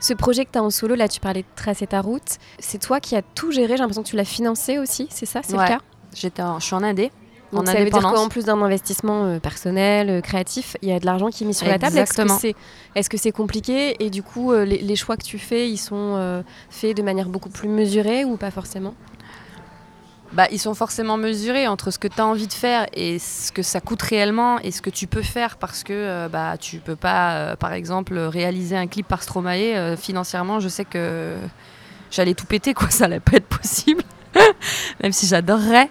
Ce projet que tu as en solo, là, tu parlais de tracer ta route. C'est toi qui as tout géré. J'ai l'impression que tu l'as financé aussi, c'est ça C'est Ouais. le cas? J'étais en- je suis en indé. Donc en ça veut dire qu'en plus d'un investissement euh, personnel, euh, créatif, il y a de l'argent qui est mis sur la table. Est-ce que c'est est -ce c'est compliqué Et du coup, euh, les, les choix que tu fais, ils sont faits de manière beaucoup plus mesurée ou pas forcément? Bah, ils sont forcément mesurés entre ce que tu as envie de faire et ce que ça coûte réellement et ce que tu peux faire parce que euh, bah, tu peux pas, euh, par exemple, réaliser un clip par Stromae. euh, financièrement, je sais que j'allais tout péter, quoi. Ça allait pas être possible. Même si j'adorerais.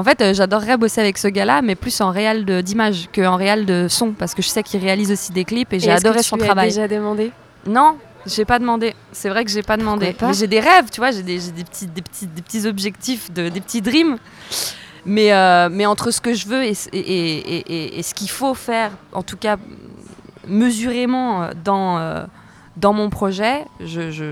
En fait, euh, j'adorerais bosser avec ce gars-là, mais plus en réel d'image qu'en réel de son, parce que je sais qu'il réalise aussi des clips et j'ai est-ce que adoré tu son lui as travail. déjà demandé? Non, j'ai pas demandé. C'est vrai que j'ai pas demandé. Mais j'ai des rêves, tu vois, j'ai des, des petits, des, petits, des petits objectifs, de, des petits dreams. Mais, euh, mais entre ce que je veux et, et, et- et- et ce qu'il faut faire, en tout cas mesurément euh, dans, euh, dans mon projet, je, je-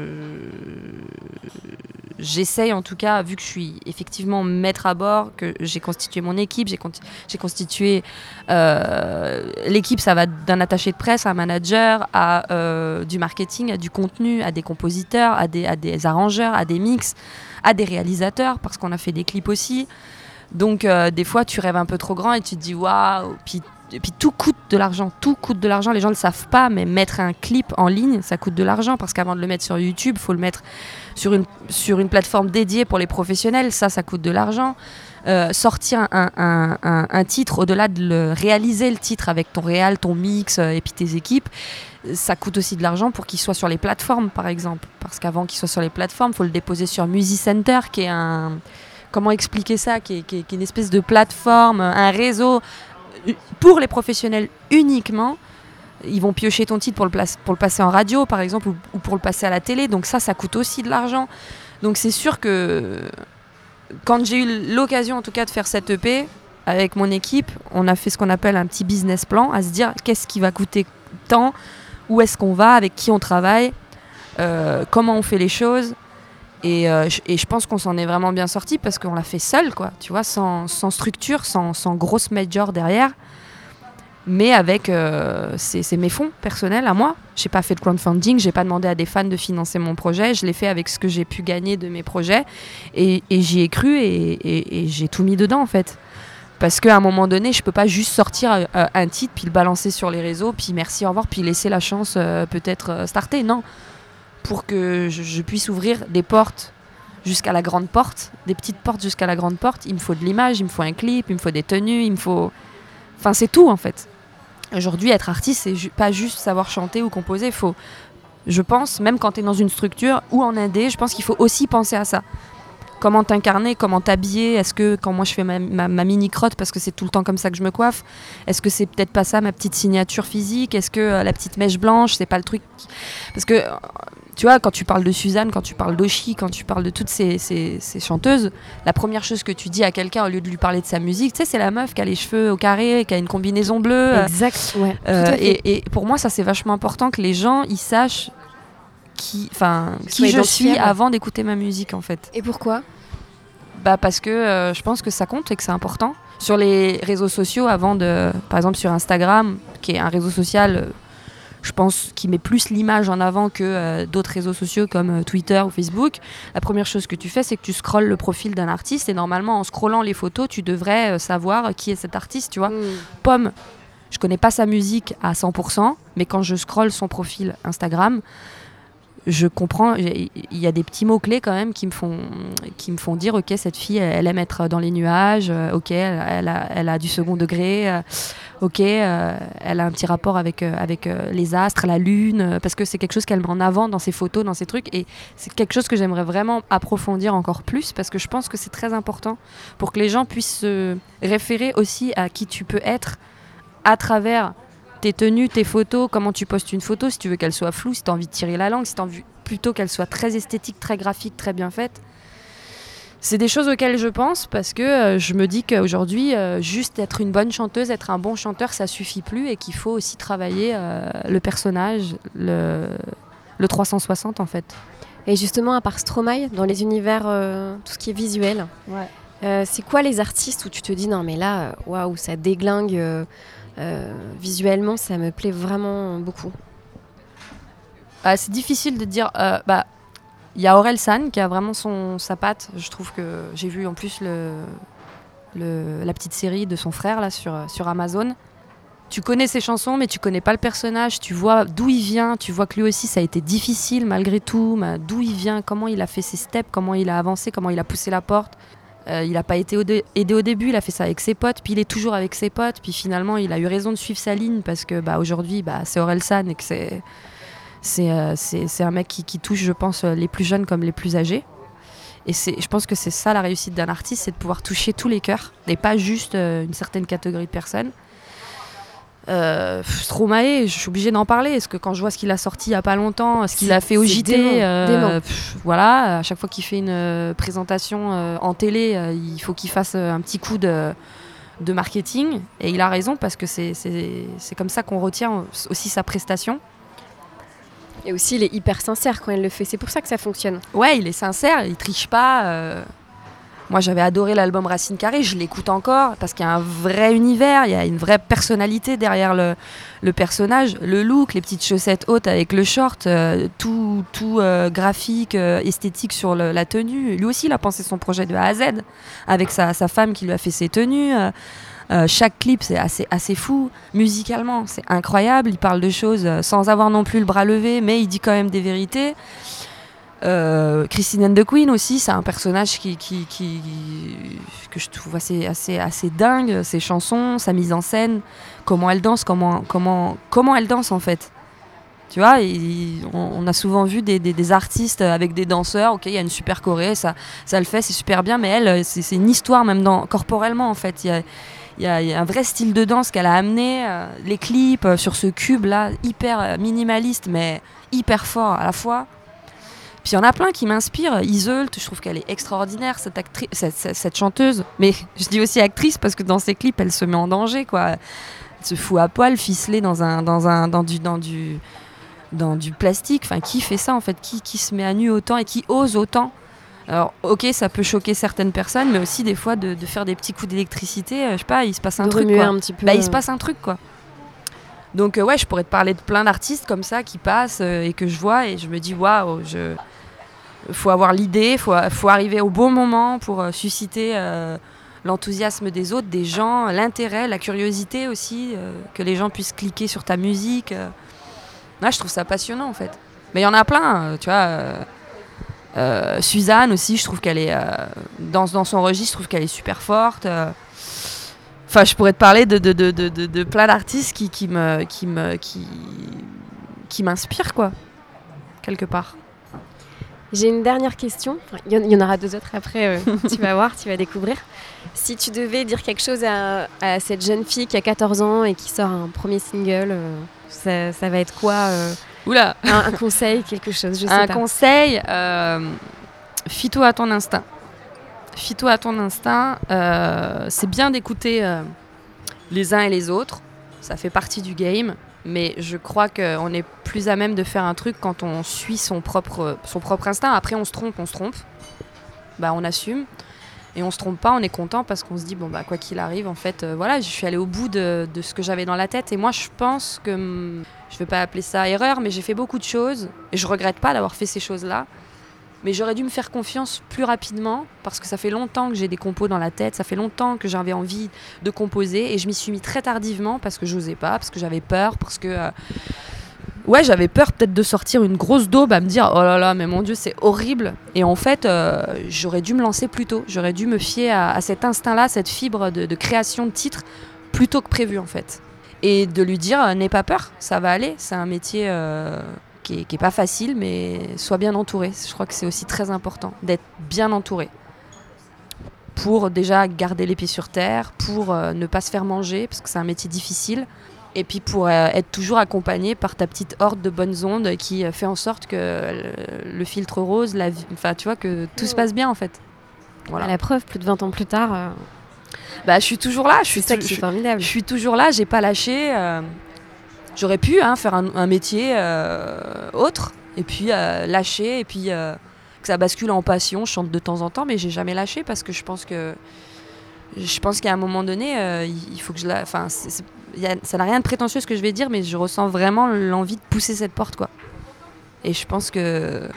j'essaye en tout cas, vu que je suis effectivement maître à bord, que j'ai constitué mon équipe, j'ai, constitué euh, l'équipe, ça va d'un attaché de presse à un manager, à euh, du marketing, à du contenu, à des compositeurs, à des, à des arrangeurs, à des mix, à des réalisateurs, parce qu'on a fait des clips aussi. Donc euh, des fois tu rêves un peu trop grand et tu te dis waouh, puis et puis tout coûte de l'argent, tout coûte de l'argent. Les gens ne le savent pas, mais mettre un clip en ligne, ça coûte de l'argent parce qu'avant de le mettre sur YouTube, faut le mettre sur une, sur une plateforme dédiée pour les professionnels. Ça, ça coûte de l'argent. Euh, sortir un, un- titre, au-delà de le réaliser le titre avec ton réal, ton mix euh, et puis tes équipes, ça coûte aussi de l'argent pour qu'il soit sur les plateformes, par exemple. Parce qu'avant qu'il soit sur les plateformes, faut le déposer sur Musicenter, qui est un. Comment expliquer ça qui est, qui est- une espèce de plateforme, un réseau pour les professionnels uniquement. Ils vont piocher ton titre pour le, pour le passer en radio, par exemple, ou, ou pour le passer à la télé. Donc ça, ça coûte aussi de l'argent. Donc c'est sûr que quand j'ai eu l'occasion, en tout cas, de faire cette EP avec mon équipe, on a fait ce qu'on appelle un petit business plan, à se dire qu'est-ce qui va coûter tant, où est-ce qu'on va, avec qui on travaille, euh, comment on fait les choses. Et, euh, je- et je pense qu'on s'en est vraiment bien sorti parce qu'on l'a fait seul, quoi, tu vois, sans, structure, sans, grosse major derrière. Mais avec, euh, c'est mes fonds personnels à moi. J'ai pas fait de crowdfunding, j'ai pas demandé à des fans de financer mon projet. Je l'ai fait avec ce que j'ai pu gagner de mes projets. Et, j'y ai cru et, j'ai tout mis dedans, en fait. Parce qu'à un moment donné, je peux pas juste sortir euh, un titre, puis le balancer sur les réseaux, puis merci, au revoir, puis laisser la chance euh, peut-être starter. Non. Pour que je, puisse ouvrir des portes jusqu'à la grande porte, des petites portes jusqu'à la grande porte, il me faut de l'image, il me faut un clip, il me faut des tenues, il me faut. Enfin, c'est tout en fait. Aujourd'hui, être artiste, c'est ju- pas juste savoir chanter ou composer. Faut, je pense, même quand tu es dans une structure ou en indé, je pense qu'il faut aussi penser à ça. Comment t'incarner, comment t'habiller Est-ce que quand moi je fais ma, ma- ma mini crotte, parce que c'est tout le temps comme ça que je me coiffe, est-ce que c'est peut-être pas ça ma petite signature physique Est-ce que euh, la petite mèche blanche, c'est pas le truc Parce que tu vois, quand tu parles de Suzanne, quand tu parles d'Oshi, quand tu parles de toutes ces, ces- ces chanteuses, la première chose que tu dis à quelqu'un au lieu de lui parler de sa musique, tu sais, c'est la meuf qui a les cheveux au carré, qui a une combinaison bleue. Exact, ouais. euh, et, et pour moi, ça c'est vachement important que les gens ils sachent qui, enfin, qui je suis avant d'écouter ma musique en fait. Et pourquoi? Bah parce que euh, je pense que ça compte et que c'est important. Sur les réseaux sociaux, avant de, par exemple sur Instagram, qui est un réseau social, euh, je pense qui met plus l'image en avant que euh, d'autres réseaux sociaux comme euh, Twitter ou Facebook. La première chose que tu fais, c'est que tu scrolles le profil d'un artiste et normalement en scrollant les photos, tu devrais euh, savoir qui est cet artiste, tu vois. Hmm. Pomme, je connais pas sa musique à 100%, mais quand je scrolle son profil Instagram, je comprends, il y a des petits mots-clés quand même qui me font, qui me font dire, ok, cette fille, elle aime être dans les nuages, euh, ok, elle, a, elle a du second degré, euh, ok, euh, elle a un petit rapport avec, avec les astres, la lune, parce que c'est quelque chose qu'elle met en avant dans ses photos, dans ses trucs, et c'est quelque chose que j'aimerais vraiment approfondir encore plus, parce que je pense que c'est très important pour que les gens puissent se référer aussi à qui tu peux être à travers tes tenues, tes photos, comment tu postes une photo, si tu veux qu'elle soit floue, si tu as envie de tirer la langue, si tu as envie plutôt qu'elle soit très esthétique, très graphique, très bien faite. C'est des choses auxquelles je pense parce que euh, je me dis qu'aujourd'hui, euh, juste être une bonne chanteuse, être un bon chanteur, ça suffit plus et qu'il faut aussi travailler euh, le personnage, le, le 360 en fait. Et justement, à part Stromae, dans les univers, tout ce qui est visuel, c'est quoi les artistes où tu te dis non mais là, waouh, ça déglingue visuellement, ça me plaît vraiment beaucoup. Ah, c'est difficile de dire. euh, bah, il y a Aurel San qui a vraiment son sa patte. Je trouve que j'ai vu en plus le, la petite série de son frère là sur sur Amazon. Tu connais ses chansons, mais tu connais pas le personnage. Tu vois d'où il vient. Tu vois que lui aussi, ça a été difficile malgré tout. D'où il vient, comment il a fait ses steps, comment il a avancé, comment il a poussé la porte. Euh, il n'a pas été aidé au début, il a fait ça avec ses potes, puis il est toujours avec ses potes, puis finalement il a eu raison de suivre sa ligne parce que bah, aujourd'hui bah, c'est Aurel San et que c'est c'est euh, c'est c'est un mec qui, touche, je pense, euh, les plus jeunes comme les plus âgés. Et c'est, je pense que c'est ça la réussite d'un artiste, c'est de pouvoir toucher tous les cœurs et pas juste une certaine catégorie de personnes. Euh, Stromae, je suis obligée d'en parler parce que quand je vois ce qu'il a sorti il y a pas longtemps, ce qu'il a fait au JT, dément, euh, dément. pff, voilà, à chaque fois qu'il fait une euh, présentation euh, en télé, il faut qu'il fasse un petit coup de, de marketing. Et il a raison parce que c'est comme ça qu'on retient aussi sa prestation. Et aussi, il est hyper sincère quand il le fait. C'est pour ça que ça fonctionne. Ouais, il est sincère, il triche pas. Moi, j'avais adoré l'album Racine Carrée, je l'écoute encore parce qu'il y a un vrai univers, il y a une vraie personnalité derrière le, personnage, le look, les petites chaussettes hautes avec le short, euh, tout, tout euh, graphique, euh, esthétique sur la tenue. Lui aussi, il a pensé son projet de A à Z avec sa, sa femme qui lui a fait ses tenues. chaque clip, c'est assez, assez fou. Musicalement, c'est incroyable. Il parle de choses sans avoir non plus le bras levé, mais il dit quand même des vérités. Euh, Christine and the Queen aussi, c'est un personnage qui, que je trouve assez, assez, assez dingue. Ses chansons, sa mise en scène, comment elle danse, comment, comment, comment elle danse en fait. Tu vois, on, a souvent vu des, des- artistes avec des danseurs. Ok, il y a une super choré, ça, ça le fait, c'est super bien, mais elle, c'est une histoire même dans, corporellement en fait. Il y a, il y a- un vrai style de danse qu'elle a amené. euh, les clips euh, sur ce cube là, hyper minimaliste, mais hyper fort à la fois. Puis il y en a plein qui m'inspirent. Iseult, je trouve qu'elle est extraordinaire, cette, actrice, cette, cette- cette chanteuse. Mais je dis aussi actrice parce que dans ses clips, elle se met en danger. Quoi. Elle se fout à poil, ficelée dans, un, dans, un, dans, du, dans, du, dans du plastique. Enfin, qui fait ça en fait? Qui, qui se met à nu autant et qui ose autant? Alors, ok, ça peut choquer certaines personnes, mais aussi des fois de, de faire des petits coups d'électricité. euh, je sais pas, il se passe un de truc. quoi. un petit peu. Bah, il se euh, passe un truc, quoi. Donc, euh, ouais, je pourrais te parler de plein d'artistes comme ça qui passent euh, et que je vois et je me dis, waouh, faut avoir l'idée, faut, faut arriver au bon moment pour euh, susciter l'enthousiasme des autres, des gens, l'intérêt, la curiosité aussi, que les gens puissent cliquer sur ta musique. Ouais, je trouve ça passionnant en fait. Mais il y en a plein, tu vois. Suzanne aussi, je trouve qu'elle est dans, dans son registre, je trouve qu'elle est super forte. Enfin, je pourrais te parler de, de, de, de, de- plein d'artistes qui, qui me qui me qui, qui m'inspirent quoi, quelque part. J'ai une dernière question. Il y, en- aura deux autres après. euh, tu vas voir, tu vas découvrir. Si tu devais dire quelque chose à, à cette jeune fille qui a 14 ans et qui sort un premier single, euh, ça, ça va être quoi euh, Oula. un, un conseil, quelque chose Je sais Un pas. conseil, euh, fie-toi à ton instinct. Fie-toi à ton instinct. euh, c'est bien d'écouter euh, les uns et les autres. Ça fait partie du game. Mais je crois qu'on est plus à même de faire un truc quand on suit son propre, son propre instinct. Après, on se trompe, on se trompe. Bah, on assume. Et on se trompe pas, on est content parce qu'on se dit, bon, bah, quoi qu'il arrive, en fait, euh, voilà, je suis allée au bout de, ce que j'avais dans la tête. Et moi, je pense que, hum, je vais pas appeler ça erreur, mais j'ai fait beaucoup de choses. Et je regrette pas d'avoir fait ces choses-là. Mais j'aurais dû me faire confiance plus rapidement parce que ça fait longtemps que j'ai des compos dans la tête, ça fait longtemps que j'avais envie de composer et je m'y suis mis très tardivement parce que j'osais pas, parce que j'avais peur, parce que euh, ouais j'avais peur peut-être de sortir une grosse daube à me dire oh là là mais mon dieu c'est horrible. Et en fait euh, j'aurais dû me lancer plus tôt, j'aurais dû me fier à, cet instinct-là, cette fibre de, création de titres plus tôt que prévu en fait. Et de lui dire euh, n'aie pas peur, ça va aller, c'est un métier qui est, qui est pas facile, mais sois bien entouré. Je crois que c'est aussi très important d'être bien entouré pour déjà garder les pieds sur terre, pour euh, ne pas se faire manger parce que c'est un métier difficile. Et puis pour euh, être toujours accompagné par ta petite horde de bonnes ondes qui euh, fait en sorte que le, le filtre rose, la enfin tu vois que tout se passe bien en fait. Voilà. À la preuve, plus de 20 ans plus tard, Bah je suis toujours là, je suis ça qui je- est formidable. je suis toujours là, j'ai pas lâché. J'aurais pu hein, faire un, métier euh, autre, et puis euh, lâcher, et puis euh, que ça bascule en passion. Je chante de temps en temps, mais j'ai jamais lâché parce que je pense que je pense qu'à un moment donné, il faut que je la. Enfin, ça n'a rien de prétentieux ce que je vais dire, mais je ressens vraiment l'envie de pousser cette porte, quoi. Et je pense que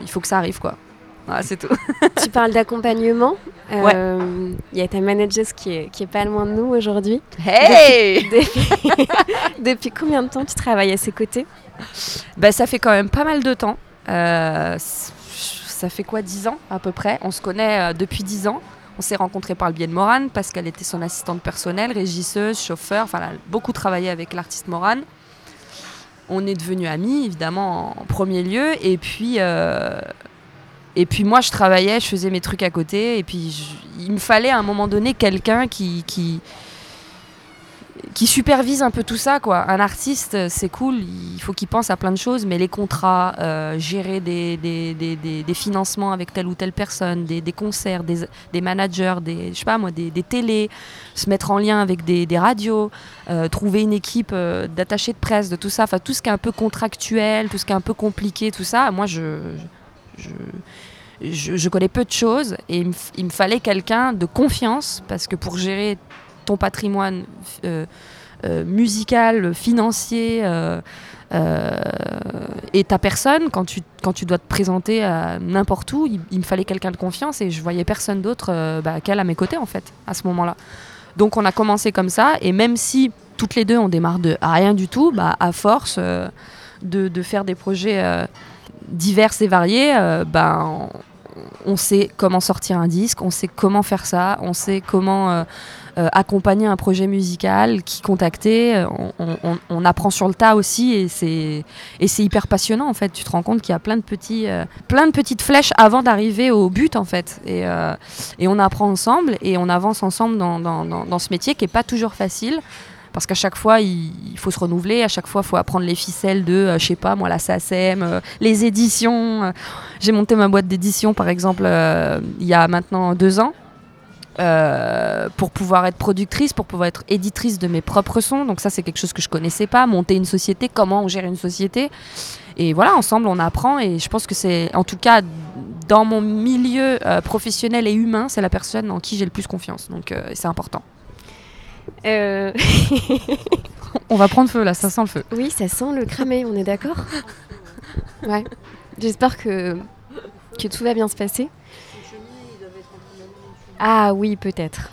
il faut que ça arrive, quoi. Voilà, c'est tout. tu parles d'accompagnement. Euh, Il y a ta manageuse qui est, qui est pas loin de nous aujourd'hui. Hey Depuis, depuis combien de temps tu travailles à ses côtés? Bah, ça fait quand même pas mal de temps. Euh, ça fait quoi, 10 ans à peu près? On se connaît euh, depuis 10 ans. On s'est rencontrés par le biais de Morane parce qu'elle était son assistante personnelle, régisseuse, chauffeur. Enfin, elle a beaucoup travaillé avec l'artiste Morane. On est devenus amis, évidemment, en premier lieu. Et puis, euh, Et puis moi, je travaillais, je faisais mes trucs à côté. Et puis il me fallait à un moment donné quelqu'un qui, qui, supervise un peu tout ça. Quoi. Un artiste, c'est cool, il faut qu'il pense à plein de choses, mais les contrats, euh, gérer des, des, des, des- financements avec telle ou telle personne, des, concerts, des, managers, des, je sais pas moi, des, télés, se mettre en lien avec des, radios, euh, trouver une équipe euh, d'attachés de presse, de tout ça, enfin tout ce qui est un peu contractuel, tout ce qui est un peu compliqué, tout ça, moi je, je, connais peu de choses et il me, fallait quelqu'un de confiance parce que pour gérer ton patrimoine euh, euh, musical, financier euh, et ta personne, quand tu, quand tu dois te présenter à n'importe où, il, me fallait quelqu'un de confiance et je voyais personne d'autre bah, qu'elle à mes côtés en fait à ce moment-là. Donc on a commencé comme ça et même si toutes les deux on démarre de rien du tout, bah, à force de faire des projets euh, divers et variés, euh, ben, on, sait comment sortir un disque, on sait comment faire ça, on sait comment euh, euh, accompagner un projet musical, qui contacter. On, apprend sur le tas aussi et c'est hyper passionnant en fait. Tu te rends compte qu'il y a plein de petits, plein de petites flèches avant d'arriver au but en fait. Et, et on apprend ensemble et on avance ensemble dans, dans- dans- dans ce métier qui est pas toujours facile. Parce qu'à chaque fois, il, faut se renouveler. À chaque fois, il faut apprendre les ficelles de, euh, je sais pas, moi, la SACEM, euh, les éditions. euh. J'ai monté ma boîte d'édition, par exemple, euh, il y a maintenant deux ans. pour pouvoir être productrice, pour pouvoir être éditrice de mes propres sons. Donc ça, c'est quelque chose que je connaissais pas. Monter une société, comment on gère une société. Et voilà, ensemble, on apprend. Et je pense que c'est, en tout cas, dans mon milieu professionnel et humain, c'est la personne en qui j'ai le plus confiance. Donc c'est important. Euh, On va prendre feu là, ça sent le feu. oui, ça sent le cramé, on est d'accord? Ouais. J'espère que, que tout va bien se passer. Ah oui, peut-être.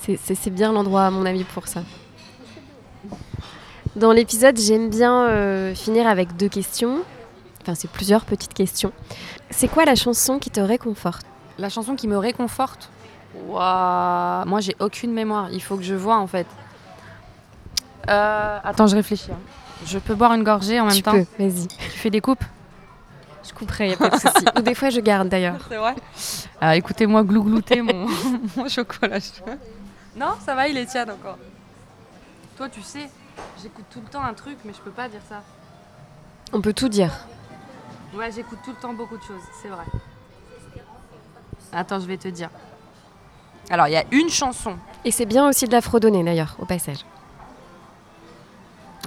C'est- C'est c'est bien l'endroit, à mon avis, pour ça. Dans l'épisode, j'aime bien euh, finir avec deux questions. Enfin, c'est plusieurs petites questions. C'est quoi la chanson qui te réconforte? La chanson qui me réconforte? Ouah, Moi, j'ai aucune mémoire. Il faut que je vois en fait. Euh, Attends, je réfléchis. hein. Je peux boire une gorgée en même Tu temps. peux, vas-y. Tu fais des coupes Je couperai, y a pas de souci. Ou des fois, je garde d'ailleurs. C'est vrai Ah, Écoutez-moi glouglouter mon, mon chocolat chaud. Non, ça va, il est tiède encore. Toi, tu sais, j'écoute tout le temps un truc, mais je peux pas dire ça. On peut tout dire. Ouais, j'écoute tout le temps beaucoup de choses, c'est vrai. Attends, je vais te dire. Alors, il y a une chanson. Et c'est bien aussi de la fredonner d'ailleurs, au passage.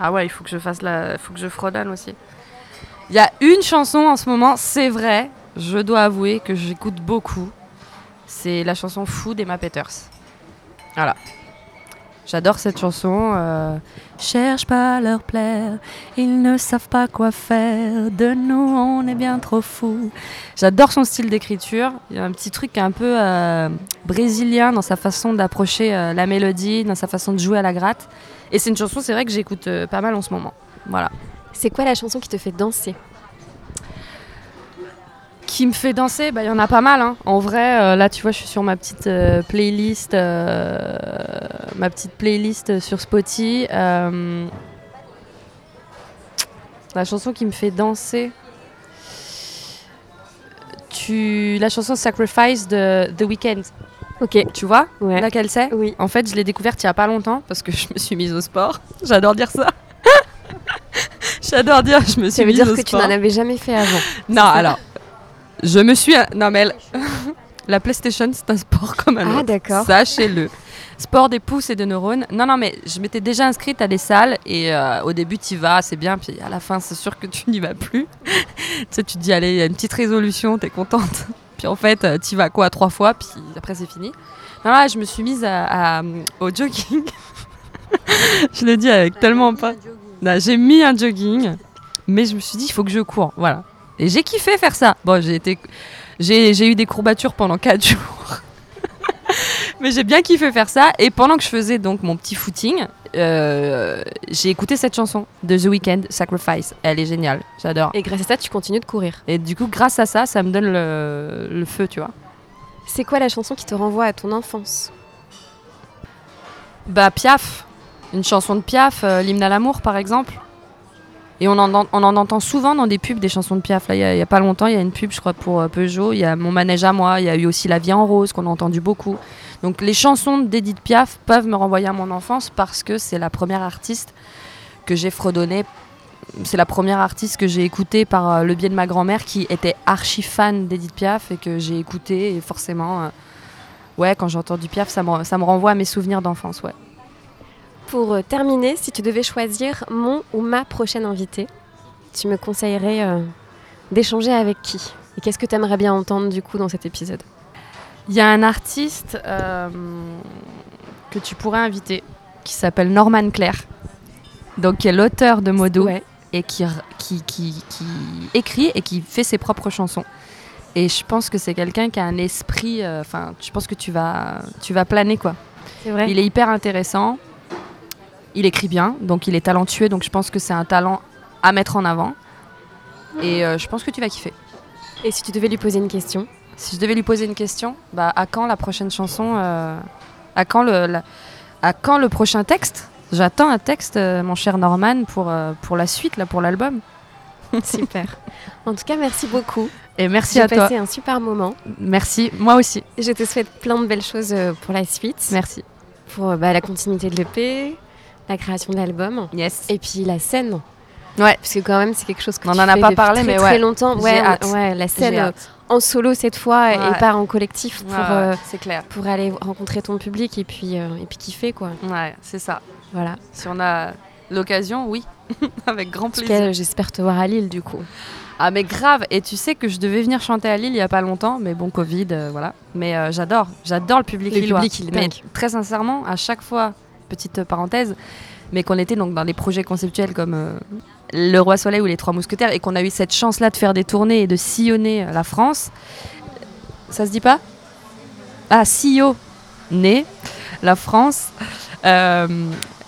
Ah ouais, il faut que je fasse la, faut que je fredonne aussi. Il y a une chanson en ce moment, c'est vrai, je dois avouer que j'écoute beaucoup. C'est la chanson Fou d'Emma Peters. Voilà. J'adore cette chanson. euh, Cherche pas leur plaire, ils ne savent pas quoi faire. De nous, on est bien trop fous. J'adore son style d'écriture. Il y a un petit truc un peu euh, brésilien dans sa façon d'approcher euh, la mélodie, dans sa façon de jouer à la gratte. Et c'est une chanson, c'est vrai que j'écoute pas mal en ce moment. Voilà. C'est quoi la chanson qui te fait danser? Qui me fait danser Bah, il y en a pas mal. hein. En vrai, euh, là, tu vois, je suis sur ma petite euh, playlist, euh, ma petite playlist sur Spotify. La chanson qui me fait danser. Tu, la chanson Sacrifice de The Weeknd. Ok. Tu vois Ouais. laquelle c'est? Oui. En fait, je l'ai découverte il y a pas longtemps parce que je me suis mise au sport. J'adore dire ça. J'adore dire je me suis Ça veut mise dire au que tu sport. n'en avais jamais fait avant. Non, alors, je me suis. Non, mais elle- la PlayStation, c'est un sport comme un Ah, autre. d'accord. Sachez-le. Sport des pouces et de neurones. Non, non, mais je m'étais déjà inscrite à des salles et euh, au début, tu y vas, c'est bien, puis à la fin, c'est sûr que tu n'y vas plus. tu sais, tu te dis, allez, il y a une petite résolution, t'es contente. puis en fait, tu y vas quoi, trois fois, puis après, c'est fini. Non, là, je me suis mise à- à- au jogging. je le dis avec tellement pas. Non, J'ai mis un jogging, mais je me suis dit, il faut que je cours. Voilà. Et j'ai kiffé faire ça. Bon, j'ai été, j'ai, eu des courbatures pendant 4 jours. mais j'ai bien kiffé faire ça. Et pendant que je faisais donc mon petit footing, euh, j'ai écouté cette chanson de The Weeknd, Sacrifice. Elle est géniale. J'adore. Et grâce à ça, tu continues de courir. Et du coup, grâce à ça, ça me donne le, le feu, tu vois. C'est quoi la chanson qui te renvoie à ton enfance? Bah, Piaf. Une chanson de Piaf, euh, l'hymne à l'amour, par exemple. Et on en, on en entend souvent dans des pubs des chansons de Piaf. Il n'y a, pas longtemps, il y a une pub, je crois, pour euh, Peugeot. Il y a Mon manège à moi. Il y a eu aussi La vie en rose qu'on a entendu beaucoup. Donc les chansons d'Edith Piaf peuvent me renvoyer à mon enfance parce que c'est la première artiste que j'ai fredonnée. C'est la première artiste que j'ai écoutée par euh, le biais de ma grand-mère qui était archi fan d'Edith Piaf et que j'ai écoutée. Et forcément, euh, ouais, quand j'entends du Piaf, ça me, ça me renvoie à mes souvenirs d'enfance. Ouais. Pour euh, terminer, si tu devais choisir mon ou ma prochaine invitée, tu me conseillerais euh, d'échanger avec qui? Et qu'est-ce que tu aimerais bien entendre du coup dans cet épisode? Il y a un artiste euh, que tu pourrais inviter qui s'appelle Norman Claire, donc qui est l'auteur de Modo Ouais. et qui, qui, qui, qui écrit et qui fait ses propres chansons. Et je pense que c'est quelqu'un qui a un esprit, euh, enfin, je pense que tu vas, tu vas planer quoi. C'est vrai Il est hyper intéressant. Il écrit bien, donc il est talentueux, donc je pense que c'est un talent à mettre en avant. Et euh, je pense que tu vas kiffer. Et si tu devais lui poser une question Si je devais lui poser une question, bah à quand la prochaine chanson euh, À quand le la- à quand le prochain texte? J'attends un texte, euh, mon cher Norman, pour pour la suite là, pour l'album. Super. en tout cas, merci beaucoup. Et merci J'ai à toi. passé un super moment. Merci, moi aussi. Je te souhaite plein de belles choses pour la suite, Merci. pour bah, la continuité de l'EP, la création de l'album, Yes. et puis la scène. Ouais. Parce que quand même, c'est quelque chose que On tu en a pas parlé, très, mais très ouais. longtemps. J'ai Ouais, ouais, la scène euh, en solo cette fois et pas en collectif pour, Ouais, euh, clair. pour aller rencontrer ton public et puis, euh, et puis kiffer quoi. Ouais, c'est ça. Voilà. Si on a l'occasion, oui, avec grand plaisir. j'espère te voir à Lille du coup. Ah mais grave, et tu sais que je devais venir chanter à Lille il y a pas longtemps, mais bon Covid, euh, voilà. Mais j'adore, j'adore le public Le lillois. public, il mais très sincèrement, à chaque fois, petite parenthèse, mais qu'on était donc dans des projets conceptuels comme euh, Le Roi Soleil ou Les Trois Mousquetaires et qu'on a eu cette chance-là de faire des tournées et de sillonner euh, la France. Ça se dit pas? Ah, sillonner la France. Euh,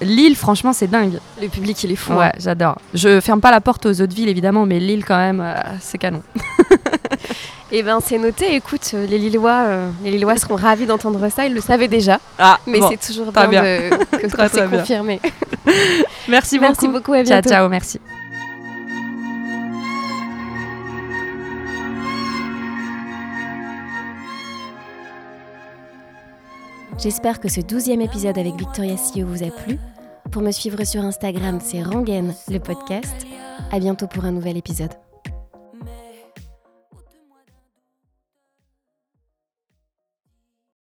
Lille, franchement, c'est dingue. Le public, il est fou. Ouais, hein. j'adore. Je ferme pas la porte aux autres villes évidemment, mais Lille quand même, euh, c'est canon. Et ben c'est noté. Écoute, euh, les Lillois, euh, les Lillois seront ravis d'entendre ça. Ils le savaient déjà, Ah, mais bon. c'est toujours très bien, bien. de que, que Très, c'est très bien. confirmé. merci beaucoup. Merci beaucoup. À Ciao, bientôt. ciao, merci. J'espère que ce douzième épisode avec Victoria Sio vous a plu. Pour me suivre sur Instagram, c'est Rangen, le podcast. À bientôt pour un nouvel épisode.